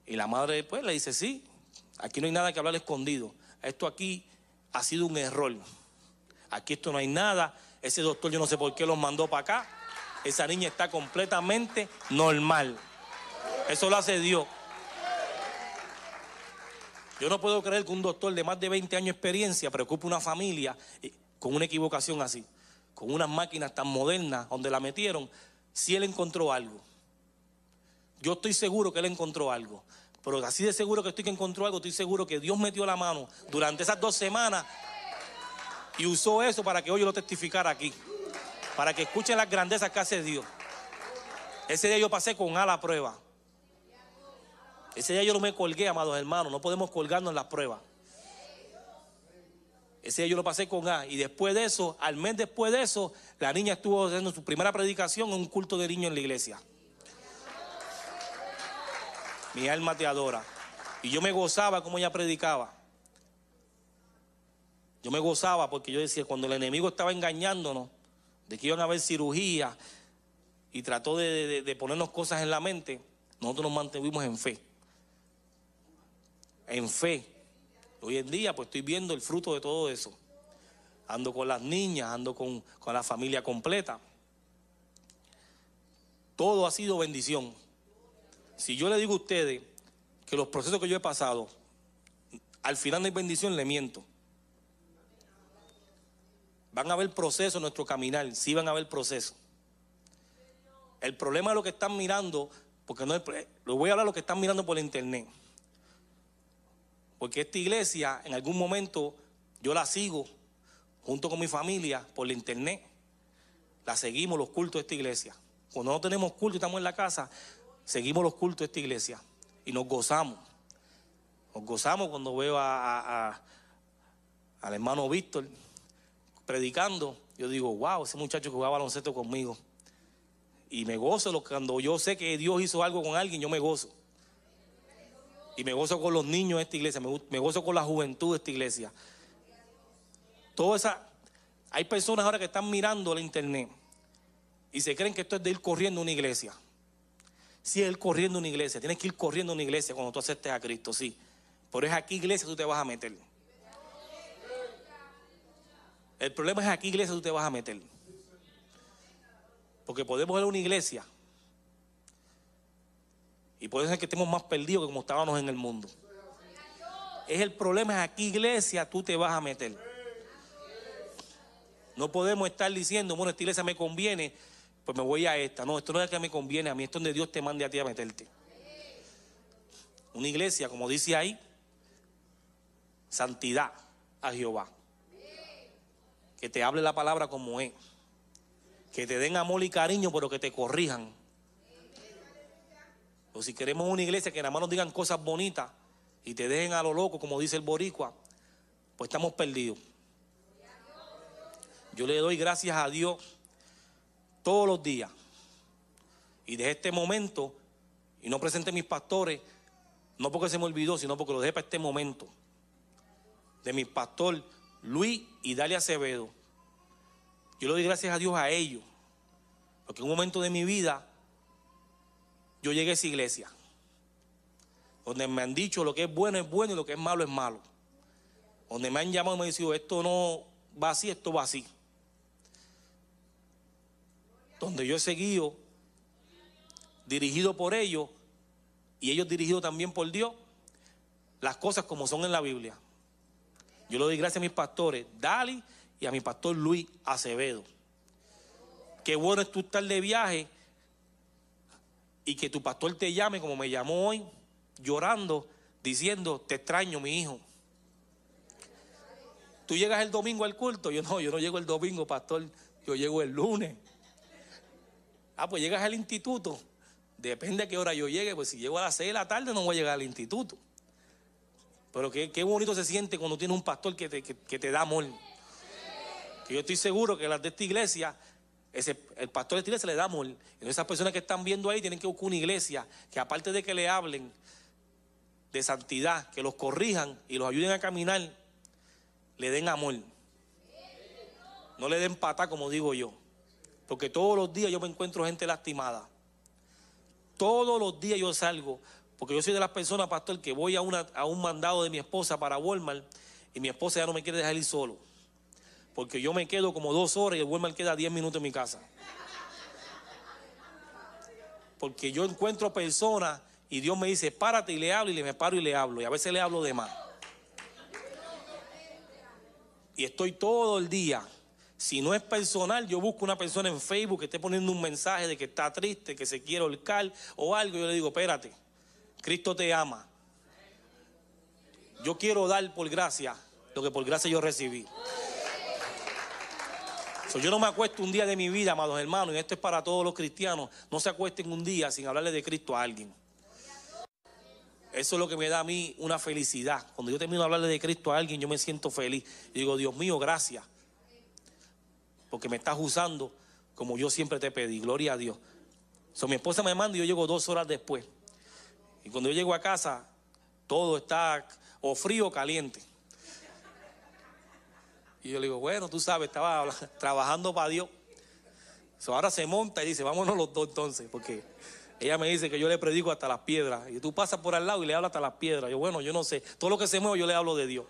Y la madre después le dice, sí, aquí no hay nada que hablar escondido. Esto aquí ha sido un error. Aquí esto no hay nada. Ese doctor yo no sé por qué los mandó para acá. Esa niña está completamente normal. Eso lo hace Dios. Yo no puedo creer que un doctor de más de 20 años de experiencia preocupe una familia con una equivocación así, con unas máquinas tan modernas donde la metieron, si él encontró algo. Yo estoy seguro que él encontró algo. Pero así de seguro que estoy que encontró algo, estoy seguro que Dios metió la mano durante esas dos semanas y usó eso para que hoy yo lo testificara aquí. Para que escuchen las grandezas que hace Dios. Ese día yo pasé con A la prueba. Ese día yo no me colgué, amados hermanos. No podemos colgarnos en las pruebas. Ese día yo lo pasé con A. Y después de eso, al mes después de eso, la niña estuvo haciendo su primera predicación en un culto de niños en la iglesia. Mi alma te adora. Y yo me gozaba como ella predicaba. Yo me gozaba porque yo decía, cuando el enemigo estaba engañándonos, de que iban a haber cirugía y trató de, ponernos cosas en la mente, nosotros nos mantuvimos en fe. En fe. Hoy en día, pues estoy viendo el fruto de todo eso. Ando con las niñas, ando con, con la familia completa. Todo ha sido bendición. Si yo le digo a ustedes que los procesos que yo he pasado, al final de bendición, le miento. Van a haber procesos en nuestro caminar, sí van a haber procesos. El problema es lo que están mirando, porque no lo voy a hablar de lo que están mirando por internet. Porque esta iglesia, en algún momento, yo la sigo junto con mi familia por la internet. La seguimos los cultos de esta iglesia. Cuando no tenemos culto y estamos en la casa, seguimos los cultos de esta iglesia y nos gozamos. Nos gozamos cuando veo a, al hermano Víctor predicando. Yo digo, wow, ese muchacho jugaba baloncesto conmigo. Y me gozo cuando yo sé que Dios hizo algo con alguien, yo me gozo. Y me gozo con los niños de esta iglesia, me, gozo con la juventud de esta iglesia. Todo esa, hay personas ahora que están mirando la internet y se creen que esto es de ir corriendo a una iglesia. Si es ir corriendo a una iglesia, tienes que ir corriendo a una iglesia cuando tú aceptes a Cristo, sí. Pero es aquí iglesia tú te vas a meter. El problema es aquí iglesia tú te vas a meter. Porque podemos ver una iglesia y puede ser que estemos más perdidos que como estábamos en el mundo. Es el problema es aquí iglesia tú te vas a meter. No podemos estar diciendo, bueno, esta iglesia me conviene, pues me voy a esta. No, esto no es que me conviene a mí, esto es donde Dios te mande a ti a meterte. Una iglesia, como dice ahí, santidad a Jehová. Que te hable la palabra como es. Que te den amor y cariño, pero que te corrijan. O si queremos una iglesia que nada más nos digan cosas bonitas y te dejen a lo loco, como dice el boricua, pues estamos perdidos. Yo le doy gracias a Dios todos los días. Y desde este momento, y no presente mis pastores, no porque se me olvidó, sino porque lo dejé para este momento, de mi pastor Luis y Dalia Acevedo. Yo le doy gracias a Dios a ellos, porque en un momento de mi vida yo llegué a esa iglesia, donde me han dicho lo que es bueno es bueno y lo que es malo es malo, donde me han llamado y me han dicho esto no va así, esto va así, donde yo he seguido dirigido por ellos y ellos dirigidos también por Dios, las cosas como son en la Biblia. Yo le doy gracias a mis pastores, Dali y a mi pastor Luis Acevedo. Qué bueno es tú estar de viaje y que tu pastor te llame como me llamó hoy, llorando, diciendo, te extraño mi hijo. Tú llegas el domingo al culto, yo no, yo no llego el domingo, pastor, yo llego el lunes. Ah, pues llegas al instituto, Depende a qué hora yo llegue, pues si llego a las 6 de la tarde no voy a llegar al instituto. Pero qué, bonito se siente cuando tienes un pastor que te, que, te da amor. Que yo estoy seguro que las de esta iglesia, ese, el pastor de esta iglesia le da amor. Y esas personas que están viendo ahí tienen que buscar una iglesia que aparte de que le hablen de santidad, que los corrijan y los ayuden a caminar, le den amor. No le den pata como digo yo. Porque todos los días yo me encuentro gente lastimada. Todos los días yo salgo, porque yo soy de las personas, pastor, que voy a, un mandado de mi esposa para Walmart y mi esposa ya no me quiere dejar ir solo. Porque yo me quedo como dos horas y el Walmart queda diez minutos en mi casa. Porque yo encuentro personas y Dios me dice, párate y le hablo y le me paro y le hablo. Y a veces le hablo de más. Y estoy todo el día si no es personal, yo busco una persona en Facebook que esté poniendo un mensaje de que está triste, que se quiere holcar o algo. Yo le digo, espérate, Cristo te ama. Yo quiero dar por gracia lo que por gracia yo recibí. yo no me acuesto un día de mi vida, amados hermanos, y esto es para todos los cristianos. No se acuesten un día sin hablarle de Cristo a alguien. Eso es lo que me da a mí una felicidad. Cuando yo termino de hablarle de Cristo a alguien, yo me siento feliz. Digo, Dios mío, gracias porque me estás usando como yo siempre te pedí. Gloria a Dios. So, mi esposa me manda y yo llego dos horas después. Y cuando yo llego a casa, todo está o frío o caliente. Y yo le digo, bueno, tú sabes, estaba trabajando para Dios. So, ahora se monta y dice, vámonos los dos entonces, porque ella me dice que yo le predico hasta las piedras. Y tú pasas por al lado y le hablas hasta las piedras. Yo, bueno, yo no sé. Todo lo que se mueve yo le hablo de Dios.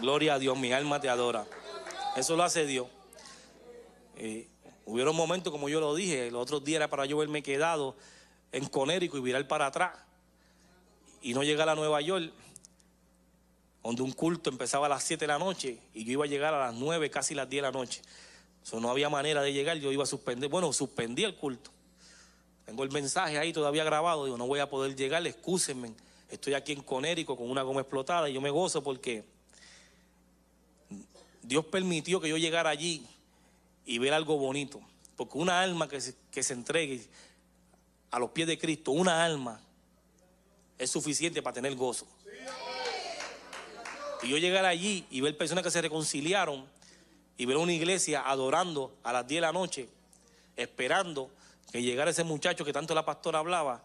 Gloria a Dios, mi alma te adora. Eso lo hace Dios. Eh, hubieron momentos, como yo lo dije, los otros días era para yo haberme quedado en Conérico y virar para atrás y no llegar a Nueva York, donde un culto empezaba a las 7 de la noche y yo iba a llegar a las 9, casi las 10 de la noche. Eso no había manera de llegar, yo iba a suspender, bueno, suspendí el culto. Tengo el mensaje ahí todavía grabado, digo, no voy a poder llegar, excúsenme. Estoy aquí en Conérico con una goma explotada y yo me gozo porque Dios permitió que yo llegara allí y ver algo bonito. Porque una alma que se, que se entregue a los pies de Cristo, una alma, es suficiente para tener gozo. Y yo llegar allí y ver personas que se reconciliaron y ver una iglesia adorando a las 10 de la noche, esperando que llegara ese muchacho que tanto la pastora hablaba.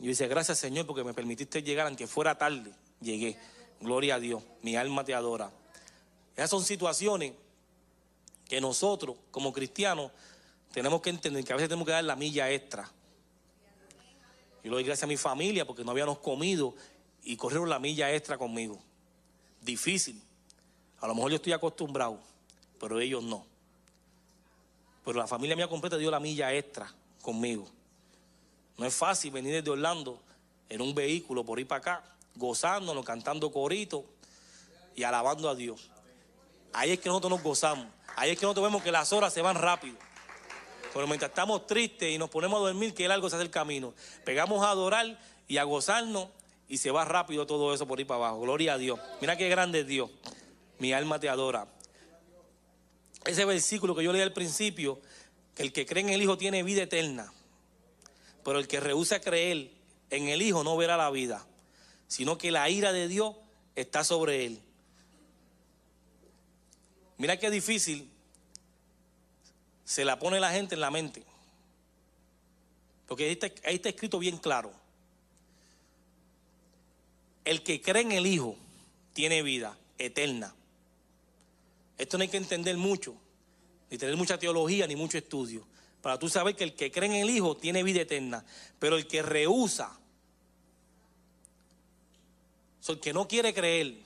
Yo dice, gracias Señor porque me permitiste llegar, aunque fuera tarde, llegué. Gloria a Dios, mi alma te adora. Esas son situaciones que nosotros, como cristianos, tenemos que entender que a veces tenemos que dar la milla extra. Yo le doy gracias a mi familia porque no habíamos comido y corrieron la milla extra conmigo. Difícil. A lo mejor yo estoy acostumbrado, pero ellos no. Pero la familia mía completa dio la milla extra conmigo. No es fácil venir desde Orlando en un vehículo por ir para acá, gozándonos, cantando corito y alabando a Dios. Ahí es que nosotros nos gozamos. Ahí es que nosotros vemos que las horas se van rápido. Pero mientras estamos tristes y nos ponemos a dormir, que algo se hace el camino. Pegamos a adorar y a gozarnos y se va rápido todo eso por ahí para abajo. Gloria a Dios. Mira qué grande es Dios. Mi alma te adora. Ese versículo que yo leí al principio, que el que cree en el Hijo tiene vida eterna. Pero el que rehúsa creer en el Hijo no verá la vida, sino que la ira de Dios está sobre él. Mira qué difícil se la pone la gente en la mente. Porque ahí está, escrito bien claro. el que cree en el Hijo tiene vida eterna. Esto no hay que entender mucho, ni tener mucha teología, ni mucho estudio. Para tú saber que el que cree en el Hijo tiene vida eterna. Pero el que rehúsa, o el que no quiere creer,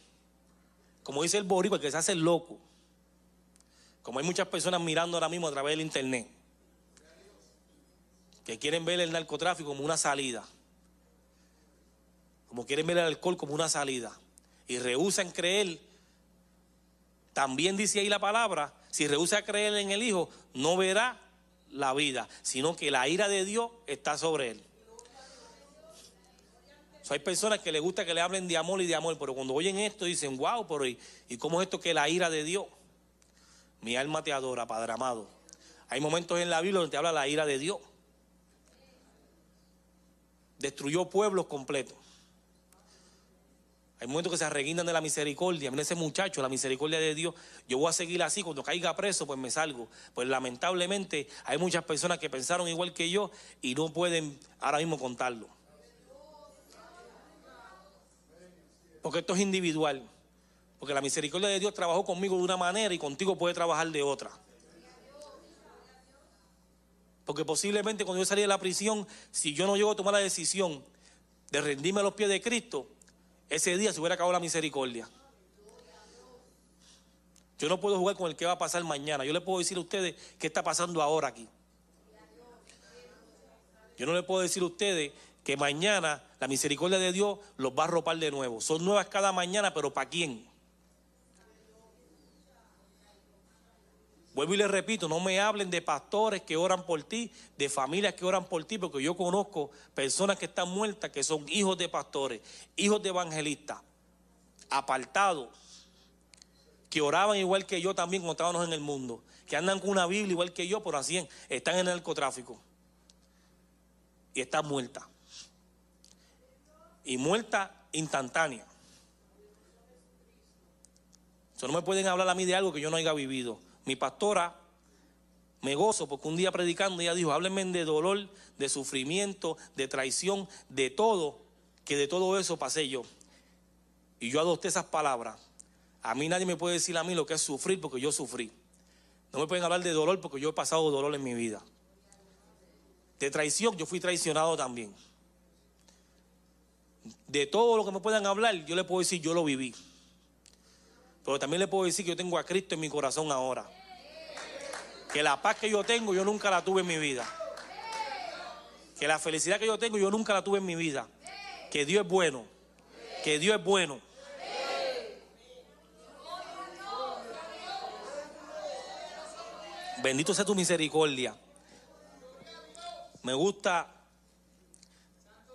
como dice el boricua, el que se hace loco, como hay muchas personas mirando ahora mismo a través del internet, que quieren ver el narcotráfico como una salida, como quieren ver el alcohol como una salida, y rehusan creer, también dice ahí la palabra, si rehúsa creer en el Hijo, no verá la vida, sino que la ira de Dios está sobre él. hay personas que les gusta que le hablen de amor y de amor, pero cuando oyen esto dicen, wow, pero ¿y, ¿y cómo es esto que la ira de Dios? Mi alma te adora, Padre amado. Hay momentos en la Biblia donde te habla la ira de Dios. Destruyó pueblos completos. Hay momentos que se arreguindan de la misericordia. Mira ese muchacho, la misericordia de Dios. Yo voy a seguir así. Cuando caiga preso, pues me salgo. Pues lamentablemente hay muchas personas que pensaron igual que yo y no pueden ahora mismo contarlo. Porque esto es individual. Porque la misericordia de Dios trabajó conmigo de una manera y contigo puede trabajar de otra. Porque posiblemente cuando yo salí de la prisión, si yo no llego a tomar la decisión de rendirme a los pies de Cristo, ese día se hubiera acabado la misericordia. Yo no puedo jugar con el que va a pasar mañana. Yo le puedo decir a ustedes qué está pasando ahora aquí. Yo no le puedo decir a ustedes que mañana la misericordia de Dios los va a ropar de nuevo. Son nuevas cada mañana, pero ¿para quién? Vuelvo y les repito, no me hablen de pastores que oran por ti, de familias que oran por ti, porque yo conozco personas que están muertas, que son hijos de pastores, hijos de evangelistas, apartados, que oraban igual que yo también cuando estábamos en el mundo, que andan con una Biblia igual que yo, pero así están en el narcotráfico y están muertas. Y muerta instantánea. Eso no me pueden hablar a mí de algo que yo no haya vivido. Mi pastora, me gozo porque un día predicando ella dijo, háblenme de dolor, de sufrimiento, de traición, de todo, que de todo eso pasé yo. Y yo adopté esas palabras. A mí nadie me puede decir a mí lo que es sufrir porque yo sufrí. No me pueden hablar de dolor porque yo he pasado dolor en mi vida. De traición, yo fui traicionado también. De todo lo que me puedan hablar, yo le puedo decir, yo lo viví. Pero también le puedo decir que yo tengo a Cristo en mi corazón ahora. Que la paz que yo tengo, yo nunca la tuve en mi vida. Que la felicidad que yo tengo, yo nunca la tuve en mi vida. Que Dios es bueno. Que Dios es bueno. Bendito sea tu misericordia. Me gusta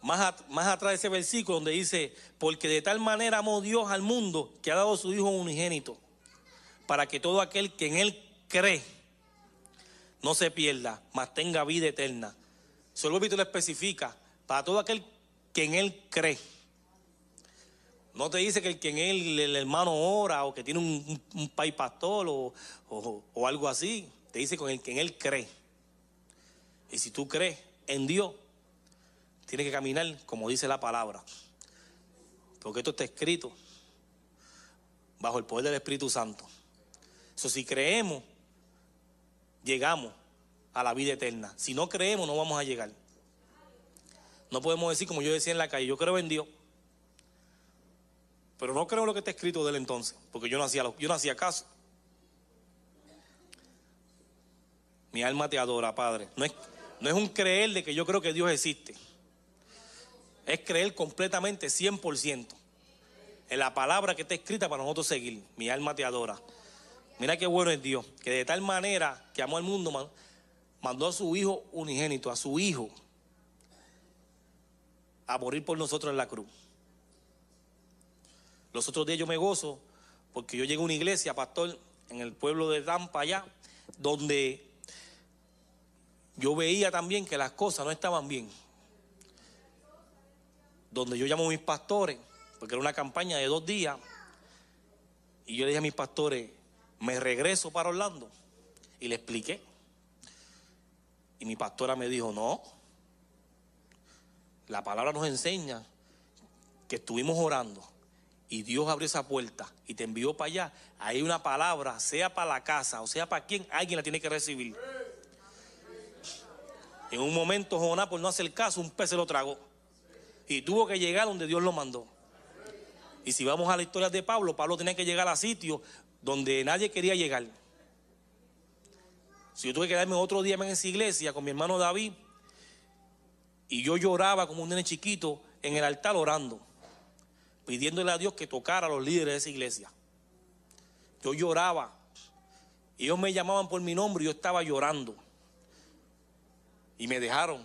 más, más atrás de ese versículo donde dice, porque de tal manera amó Dios al mundo que ha dado su Hijo unigénito, para que todo aquel que en Él cree no se pierda, mas tenga vida eterna. Solo el lo especifica, para todo aquel que en Él cree. No te dice que el que en él, el hermano ora o que tiene un, un, país pastor o, o algo así. Te dice con el que en él cree. Y si tú crees en Dios, tiene que caminar como dice la palabra. Porque esto está escrito bajo el poder del Espíritu Santo. Eso si creemos, llegamos a la vida eterna. Si no creemos, no vamos a llegar. No podemos decir como yo decía en la calle, yo creo en Dios. Pero no creo lo que está escrito de él entonces, porque yo no hacía, yo no hacía caso. Mi alma te adora, Padre. No es, no es un creer de que yo creo que Dios existe es creer completamente 100% en la palabra que está escrita para nosotros seguir. Mi alma te adora. Mira qué bueno es Dios, que de tal manera que amó al mundo, mandó a su Hijo unigénito, a su Hijo, a morir por nosotros en la cruz. Los otros días yo me gozo porque yo llegué a una iglesia, pastor, en el pueblo de Tampa allá, donde yo veía también que las cosas no estaban bien donde yo llamo a mis pastores, porque era una campaña de dos días, y yo le dije a mis pastores, me regreso para Orlando, y le expliqué. Y mi pastora me dijo, no, la palabra nos enseña que estuvimos orando y Dios abrió esa puerta y te envió para allá, hay una palabra, sea para la casa o sea para quien, alguien la tiene que recibir. En un momento Jonás, por no hacer caso, un pez se lo tragó. Y tuvo que llegar donde Dios lo mandó. Y si vamos a la historia de Pablo, Pablo tenía que llegar a sitios donde nadie quería llegar. Si yo tuve que quedarme otro día en esa iglesia con mi hermano David, y yo lloraba como un nene chiquito en el altar orando, pidiéndole a Dios que tocara a los líderes de esa iglesia. Yo lloraba. Ellos me llamaban por mi nombre y yo estaba llorando. Y me dejaron.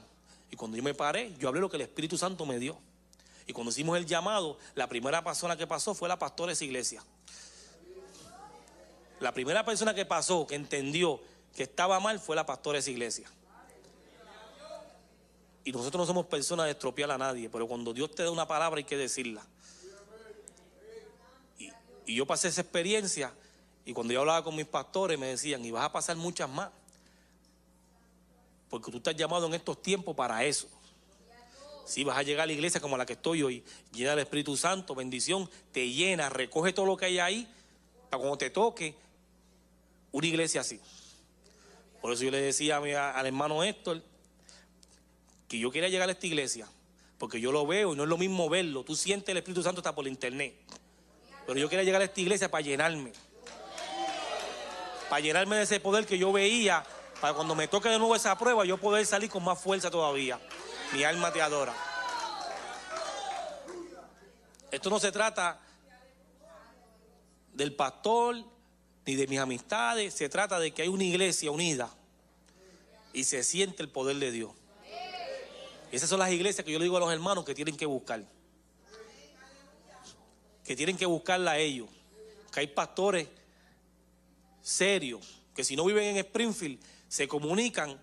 Y cuando yo me paré, yo hablé lo que el Espíritu Santo me dio. Y cuando hicimos el llamado, la primera persona que pasó fue la pastora de esa iglesia. La primera persona que pasó, que entendió que estaba mal, fue la pastora de esa iglesia. Y nosotros no somos personas de estropear a nadie, pero cuando Dios te da una palabra hay que decirla. Y, y yo pasé esa experiencia y cuando yo hablaba con mis pastores me decían, y vas a pasar muchas más. Porque tú estás llamado en estos tiempos para eso. Si vas a llegar a la iglesia como la que estoy hoy, llena del Espíritu Santo, bendición, te llena, recoge todo lo que hay ahí, para cuando te toque una iglesia así. Por eso yo le decía a al hermano Héctor que yo quería llegar a esta iglesia, porque yo lo veo y no es lo mismo verlo. Tú sientes el Espíritu Santo está por internet. Pero yo quería llegar a esta iglesia para llenarme. Para llenarme de ese poder que yo veía, para cuando me toque de nuevo esa prueba, yo poder salir con más fuerza todavía. Mi alma te adora. Esto no se trata del pastor ni de mis amistades, se trata de que hay una iglesia unida y se siente el poder de Dios. esas son las iglesias que yo le digo a los hermanos que tienen que buscar. Que tienen que buscarla a ellos. Que hay pastores serios, que si no viven en Springfield, se comunican.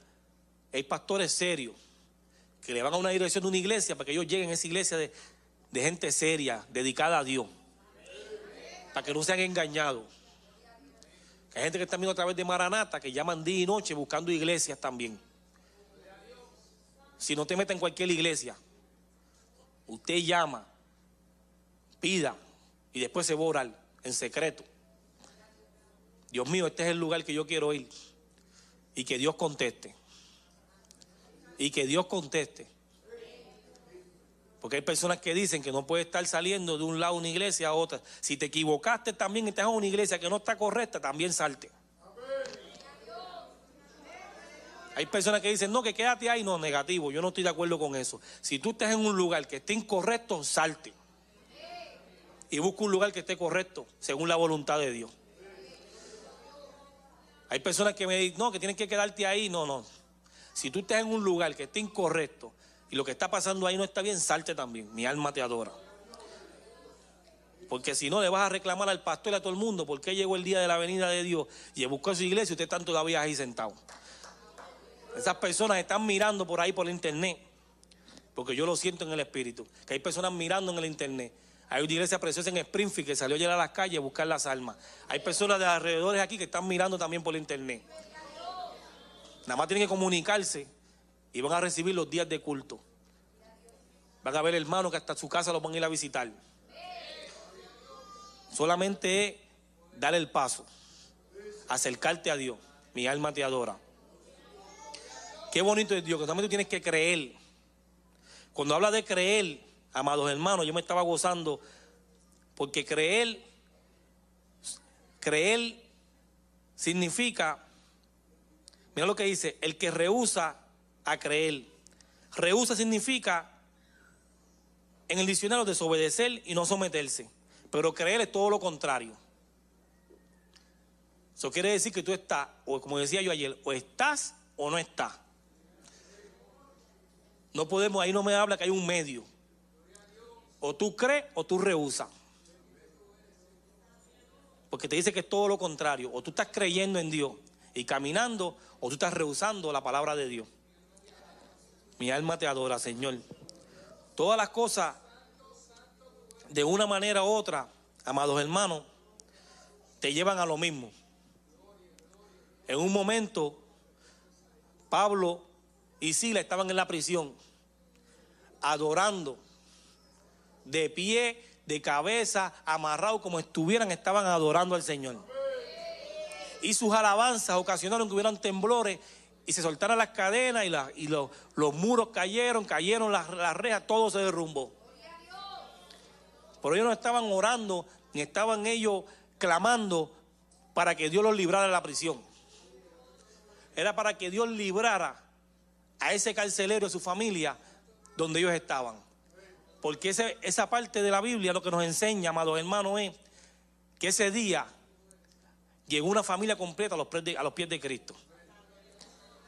Hay pastores serios que le van a una dirección de una iglesia para que ellos lleguen a esa iglesia de, gente seria, dedicada a Dios. Para que no sean engañados. hay gente que está viendo a través de Maranata que llaman día y noche buscando iglesias también. Si no te meten en cualquier iglesia, usted llama, pida y después se va a orar en secreto. Dios mío, este es el lugar que yo quiero ir. Y que Dios conteste y que Dios conteste. Porque hay personas que dicen que no puede estar saliendo de un lado una iglesia a otra. Si te equivocaste también y estás en una iglesia que no está correcta, también salte. Hay personas que dicen, no, que quédate ahí, no, negativo, yo no estoy de acuerdo con eso. Si tú estás en un lugar que esté incorrecto, salte. Y busca un lugar que esté correcto, según la voluntad de Dios. Hay personas que me dicen, no, que tienes que quedarte ahí, no, no. Si tú estás en un lugar que esté incorrecto y lo que está pasando ahí no está bien, salte también. Mi alma te adora. Porque si no, le vas a reclamar al pastor y a todo el mundo por qué llegó el día de la venida de Dios y buscó su iglesia y usted está todavía ahí sentado. Esas personas están mirando por ahí por el internet. Porque yo lo siento en el espíritu. Que hay personas mirando en el internet. Hay una iglesia preciosa en Springfield que salió a a las calles a buscar las almas. Hay personas de alrededores aquí que están mirando también por internet. Nada más tienen que comunicarse y van a recibir los días de culto. Van a ver hermanos que hasta su casa los van a ir a visitar. Solamente es dar el paso, acercarte a Dios. Mi alma te adora. Qué bonito es Dios, que también tú tienes que creer. Cuando habla de creer, amados hermanos, yo me estaba gozando porque creer, creer significa Mira lo que dice, el que rehúsa a creer. Rehúsa significa, en el diccionario, desobedecer y no someterse. Pero creer es todo lo contrario. Eso quiere decir que tú estás, o como decía yo ayer, o estás o no estás. No podemos, ahí no me habla que hay un medio. O tú crees o tú rehusas. Porque te dice que es todo lo contrario. O tú estás creyendo en Dios y caminando o tú estás rehusando la palabra de Dios. Mi alma te adora, Señor. Todas las cosas, de una manera u otra, amados hermanos, te llevan a lo mismo. En un momento, Pablo y Sila estaban en la prisión, adorando, de pie, de cabeza, amarrados como estuvieran, estaban adorando al Señor. Y sus alabanzas ocasionaron que hubieran temblores y se soltaran las cadenas y, los, muros cayeron, cayeron las, las rejas, todo se derrumbó. Pero ellos no estaban orando, ni estaban ellos clamando para que Dios los librara de la prisión. Era para que Dios librara a ese carcelero y su familia donde ellos estaban. Porque esa parte de la Biblia lo que nos enseña, amados hermanos, es que ese día llegó una familia completa a los, a los pies de Cristo.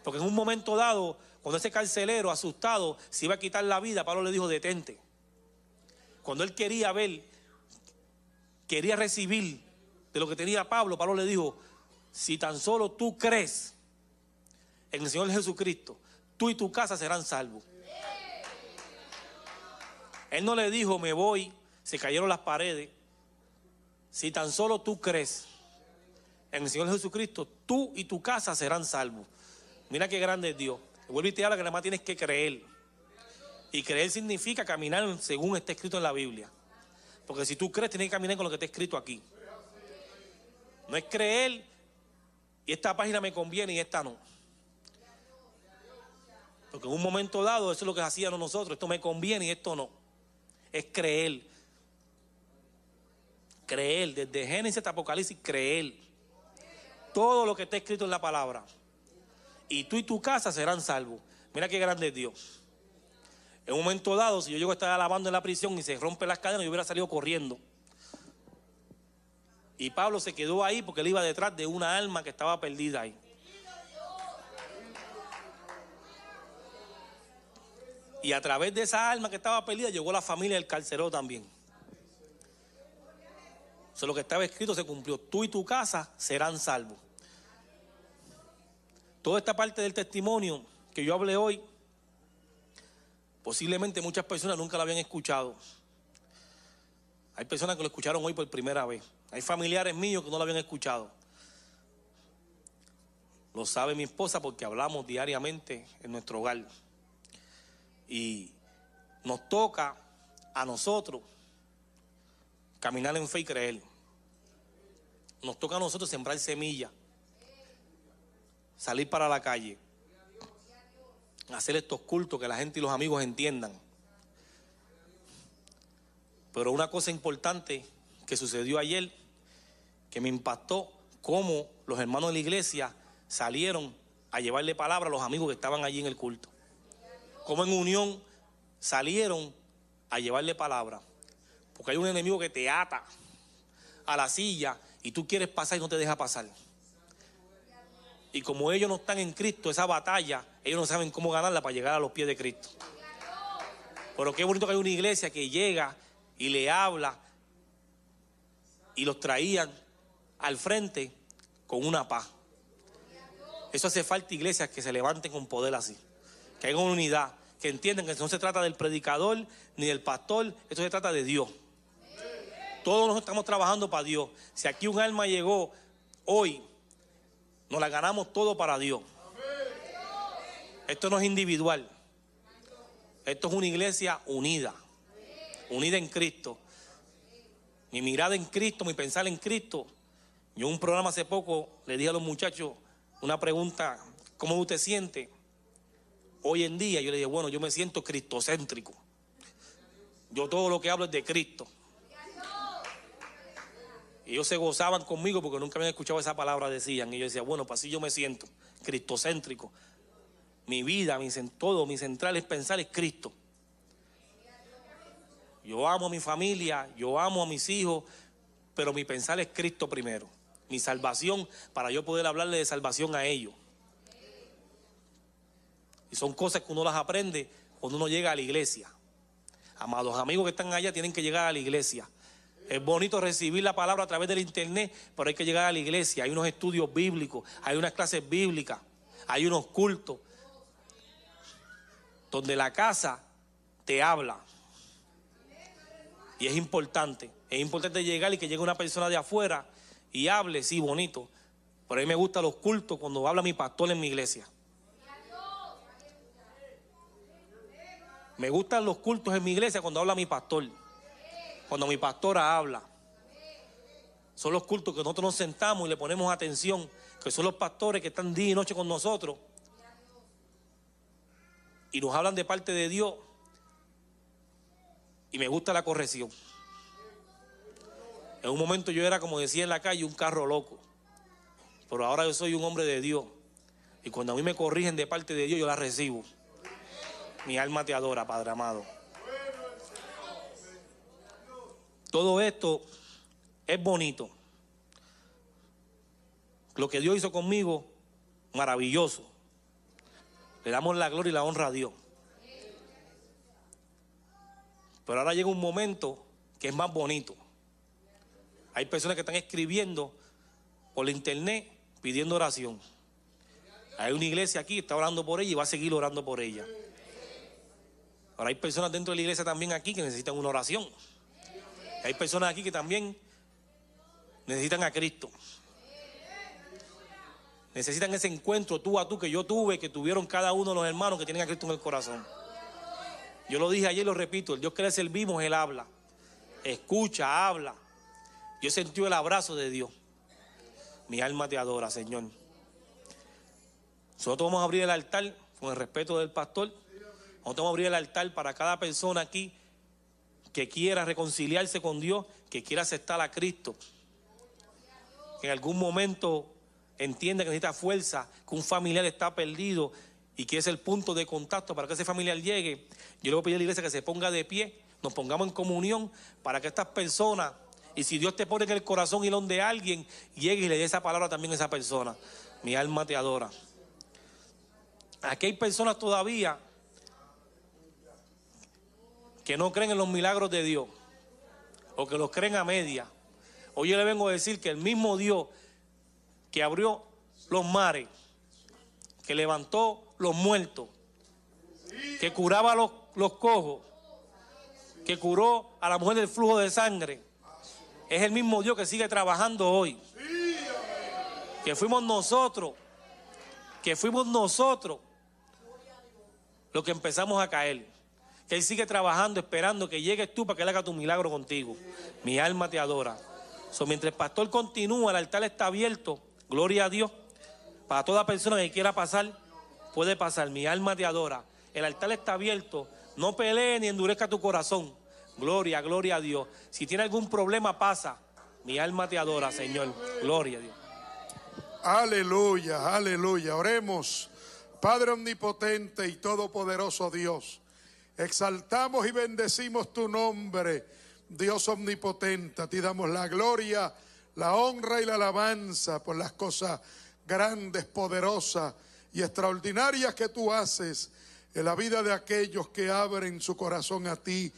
Porque en un momento dado, cuando ese carcelero asustado se iba a quitar la vida, Pablo le dijo, detente. Cuando él quería ver, quería recibir de lo que tenía Pablo, Pablo le dijo, si tan solo tú crees en el Señor Jesucristo, tú y tu casa serán salvos. Él no le dijo, me voy, se cayeron las paredes. Si tan solo tú crees en el Señor Jesucristo, tú y tu casa serán salvos. Mira qué grande es Dios. Vuelve y te habla que nada más tienes que creer. Y creer significa caminar según está escrito en la Biblia. Porque si tú crees, tienes que caminar con lo que está escrito aquí. No es creer y esta página me conviene y esta no. Porque en un momento dado eso es lo que hacíamos nosotros. Esto me conviene y esto no. Es creer. Creer. Desde Génesis hasta Apocalipsis, creer. Todo lo que está escrito en la palabra. Y tú y tu casa serán salvos. Mira qué grande es Dios. En un momento dado, si yo llego a estar alabando en la prisión y se rompe las cadenas, yo hubiera salido corriendo. Y Pablo se quedó ahí porque él iba detrás de una alma que estaba perdida ahí. Y a través de esa alma que estaba perdida llegó la familia del carcelero también. Eso lo que estaba escrito se cumplió. Tú y tu casa serán salvos. Toda esta parte del testimonio que yo hablé hoy Posiblemente muchas personas nunca lo habían escuchado. Hay personas que lo escucharon hoy por primera vez. Hay familiares míos que no lo habían escuchado. Lo sabe mi esposa porque hablamos diariamente en nuestro hogar. Y nos toca a nosotros caminar en fe y creer. Nos toca a nosotros sembrar semillas, salir para la calle, hacer estos cultos que la gente y los amigos entiendan. Pero una cosa importante que sucedió ayer, que me impactó, cómo los hermanos de la iglesia salieron a llevarle palabra a los amigos que estaban allí en el culto. Cómo en unión salieron a llevarle palabra. Porque hay un enemigo que te ata a la silla y tú quieres pasar y no te deja pasar. Y como ellos no están en Cristo, esa batalla, ellos no saben cómo ganarla para llegar a los pies de Cristo. Pero qué bonito que hay una iglesia que llega y le habla y los traían al frente con una paz. Eso hace falta iglesias que se levanten con poder así, que haya una unidad, que entiendan que no se trata del predicador ni del pastor, esto se trata de Dios. Todos nos estamos trabajando para Dios. Si aquí un alma llegó hoy nos la ganamos todo para Dios. Esto no es individual. Esto es una iglesia unida. Unida en Cristo. Mi mirada en Cristo, mi pensar en Cristo. Yo en un programa hace poco le dije a los muchachos una pregunta, ¿cómo usted siente? Hoy en día yo le dije, bueno, yo me siento cristocéntrico. Yo todo lo que hablo es de Cristo. Y ellos se gozaban conmigo porque nunca habían escuchado esa palabra, decían. Y yo decía, bueno, pues así yo me siento, cristocéntrico. Mi vida, mi, todo, mi central es pensar es Cristo. Yo amo a mi familia, yo amo a mis hijos, pero mi pensar es Cristo primero. Mi salvación, para yo poder hablarle de salvación a ellos. Y son cosas que uno las aprende cuando uno llega a la iglesia. Amados amigos que están allá tienen que llegar a la iglesia. Es bonito recibir la palabra a través del internet, pero hay que llegar a la iglesia. Hay unos estudios bíblicos, hay unas clases bíblicas, hay unos cultos donde la casa te habla. Y es importante, es importante llegar y que llegue una persona de afuera y hable, sí, bonito. Por ahí me gustan los cultos cuando habla mi pastor en mi iglesia. Me gustan los cultos en mi iglesia cuando habla mi pastor. cuando mi pastora habla. Son los cultos que nosotros nos sentamos y le ponemos atención, que son los pastores que están día y noche con nosotros. Y nos hablan de parte de Dios. Y me gusta la corrección. En un momento yo era, como decía en la calle, un carro loco. Pero ahora yo soy un hombre de Dios. Y cuando a mí me corrigen de parte de Dios, yo la recibo. Mi alma te adora, Padre amado. Todo esto es bonito. Lo que Dios hizo conmigo, maravilloso. Le damos la gloria y la honra a Dios. Pero ahora llega un momento que es más bonito. Hay personas que están escribiendo por internet pidiendo oración. Hay una iglesia aquí está orando por ella y va a seguir orando por ella. Ahora hay personas dentro de la iglesia también aquí que necesitan una oración. Hay personas aquí que también necesitan a Cristo. Necesitan ese encuentro tú a tú que yo tuve, que tuvieron cada uno de los hermanos que tienen a Cristo en el corazón. Yo lo dije ayer y lo repito, el Dios que le servimos, Él habla. Escucha, habla. Yo sentí el abrazo de Dios. Mi alma te adora, Señor. Nosotros vamos a abrir el altar con el respeto del pastor. Nosotros vamos a abrir el altar para cada persona aquí que quiera reconciliarse con Dios, que quiera aceptar a Cristo. Que en algún momento entienda que necesita fuerza, que un familiar está perdido y que es el punto de contacto para que ese familiar llegue. Yo le voy a pedir a la iglesia que se ponga de pie, nos pongamos en comunión para que estas personas, y si Dios te pone en el corazón y donde alguien, llegue y le dé esa palabra también a esa persona. Mi alma te adora. Aquí hay personas todavía que no creen en los milagros de Dios o que los creen a media. Hoy yo le vengo a decir que el mismo Dios que abrió los mares, que levantó los muertos, que curaba los, los cojos, que curó a la mujer del flujo de sangre, es el mismo Dios que sigue trabajando hoy. Que fuimos nosotros, que fuimos nosotros los que empezamos a caer. Que Él sigue trabajando, esperando que llegues tú para que Él haga tu milagro contigo. Mi alma te adora. So, mientras el pastor continúa, el altar está abierto. Gloria a Dios. Para toda persona que quiera pasar, puede pasar. Mi alma te adora. El altar está abierto. No pelee ni endurezca tu corazón. Gloria, gloria a Dios. Si tiene algún problema, pasa. Mi alma te adora, Señor. Gloria a Dios. Aleluya, aleluya. Oremos. Padre omnipotente y todopoderoso Dios, exaltamos y bendecimos tu nombre, Dios omnipotente. A ti damos la gloria, la honra y la alabanza por las cosas grandes, poderosas y extraordinarias que tú haces en la vida de aquellos que abren su corazón a ti.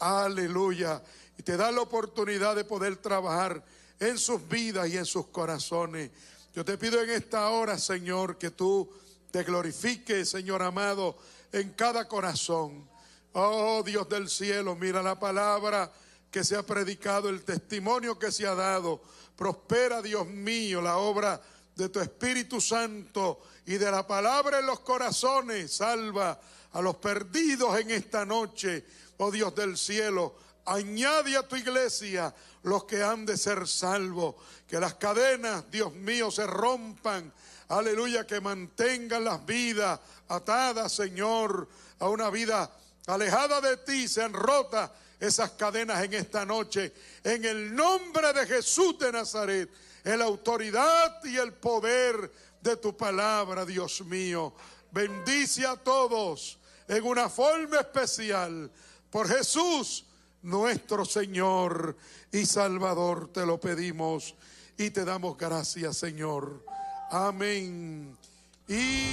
Aleluya. Y te da la oportunidad de poder trabajar en sus vidas y en sus corazones. Yo te pido en esta hora, Señor, que tú te glorifique, Señor amado, en cada corazón. Oh Dios del cielo, mira la palabra que se ha predicado, el testimonio que se ha dado. Prospera, Dios mío, la obra de tu Espíritu Santo y de la palabra en los corazones. Salva a los perdidos en esta noche, oh Dios del cielo. Añade a tu iglesia los que han de ser salvos. Que las cadenas, Dios mío, se rompan aleluya, que mantengan las vidas atadas, Señor, a una vida alejada de ti, sean rotas esas cadenas en esta noche, en el nombre de Jesús de Nazaret, en la autoridad y el poder de tu palabra, Dios mío. Bendice a todos en una forma especial por Jesús, nuestro Señor y Salvador, te lo pedimos y te damos gracias, Señor. Amén. Y...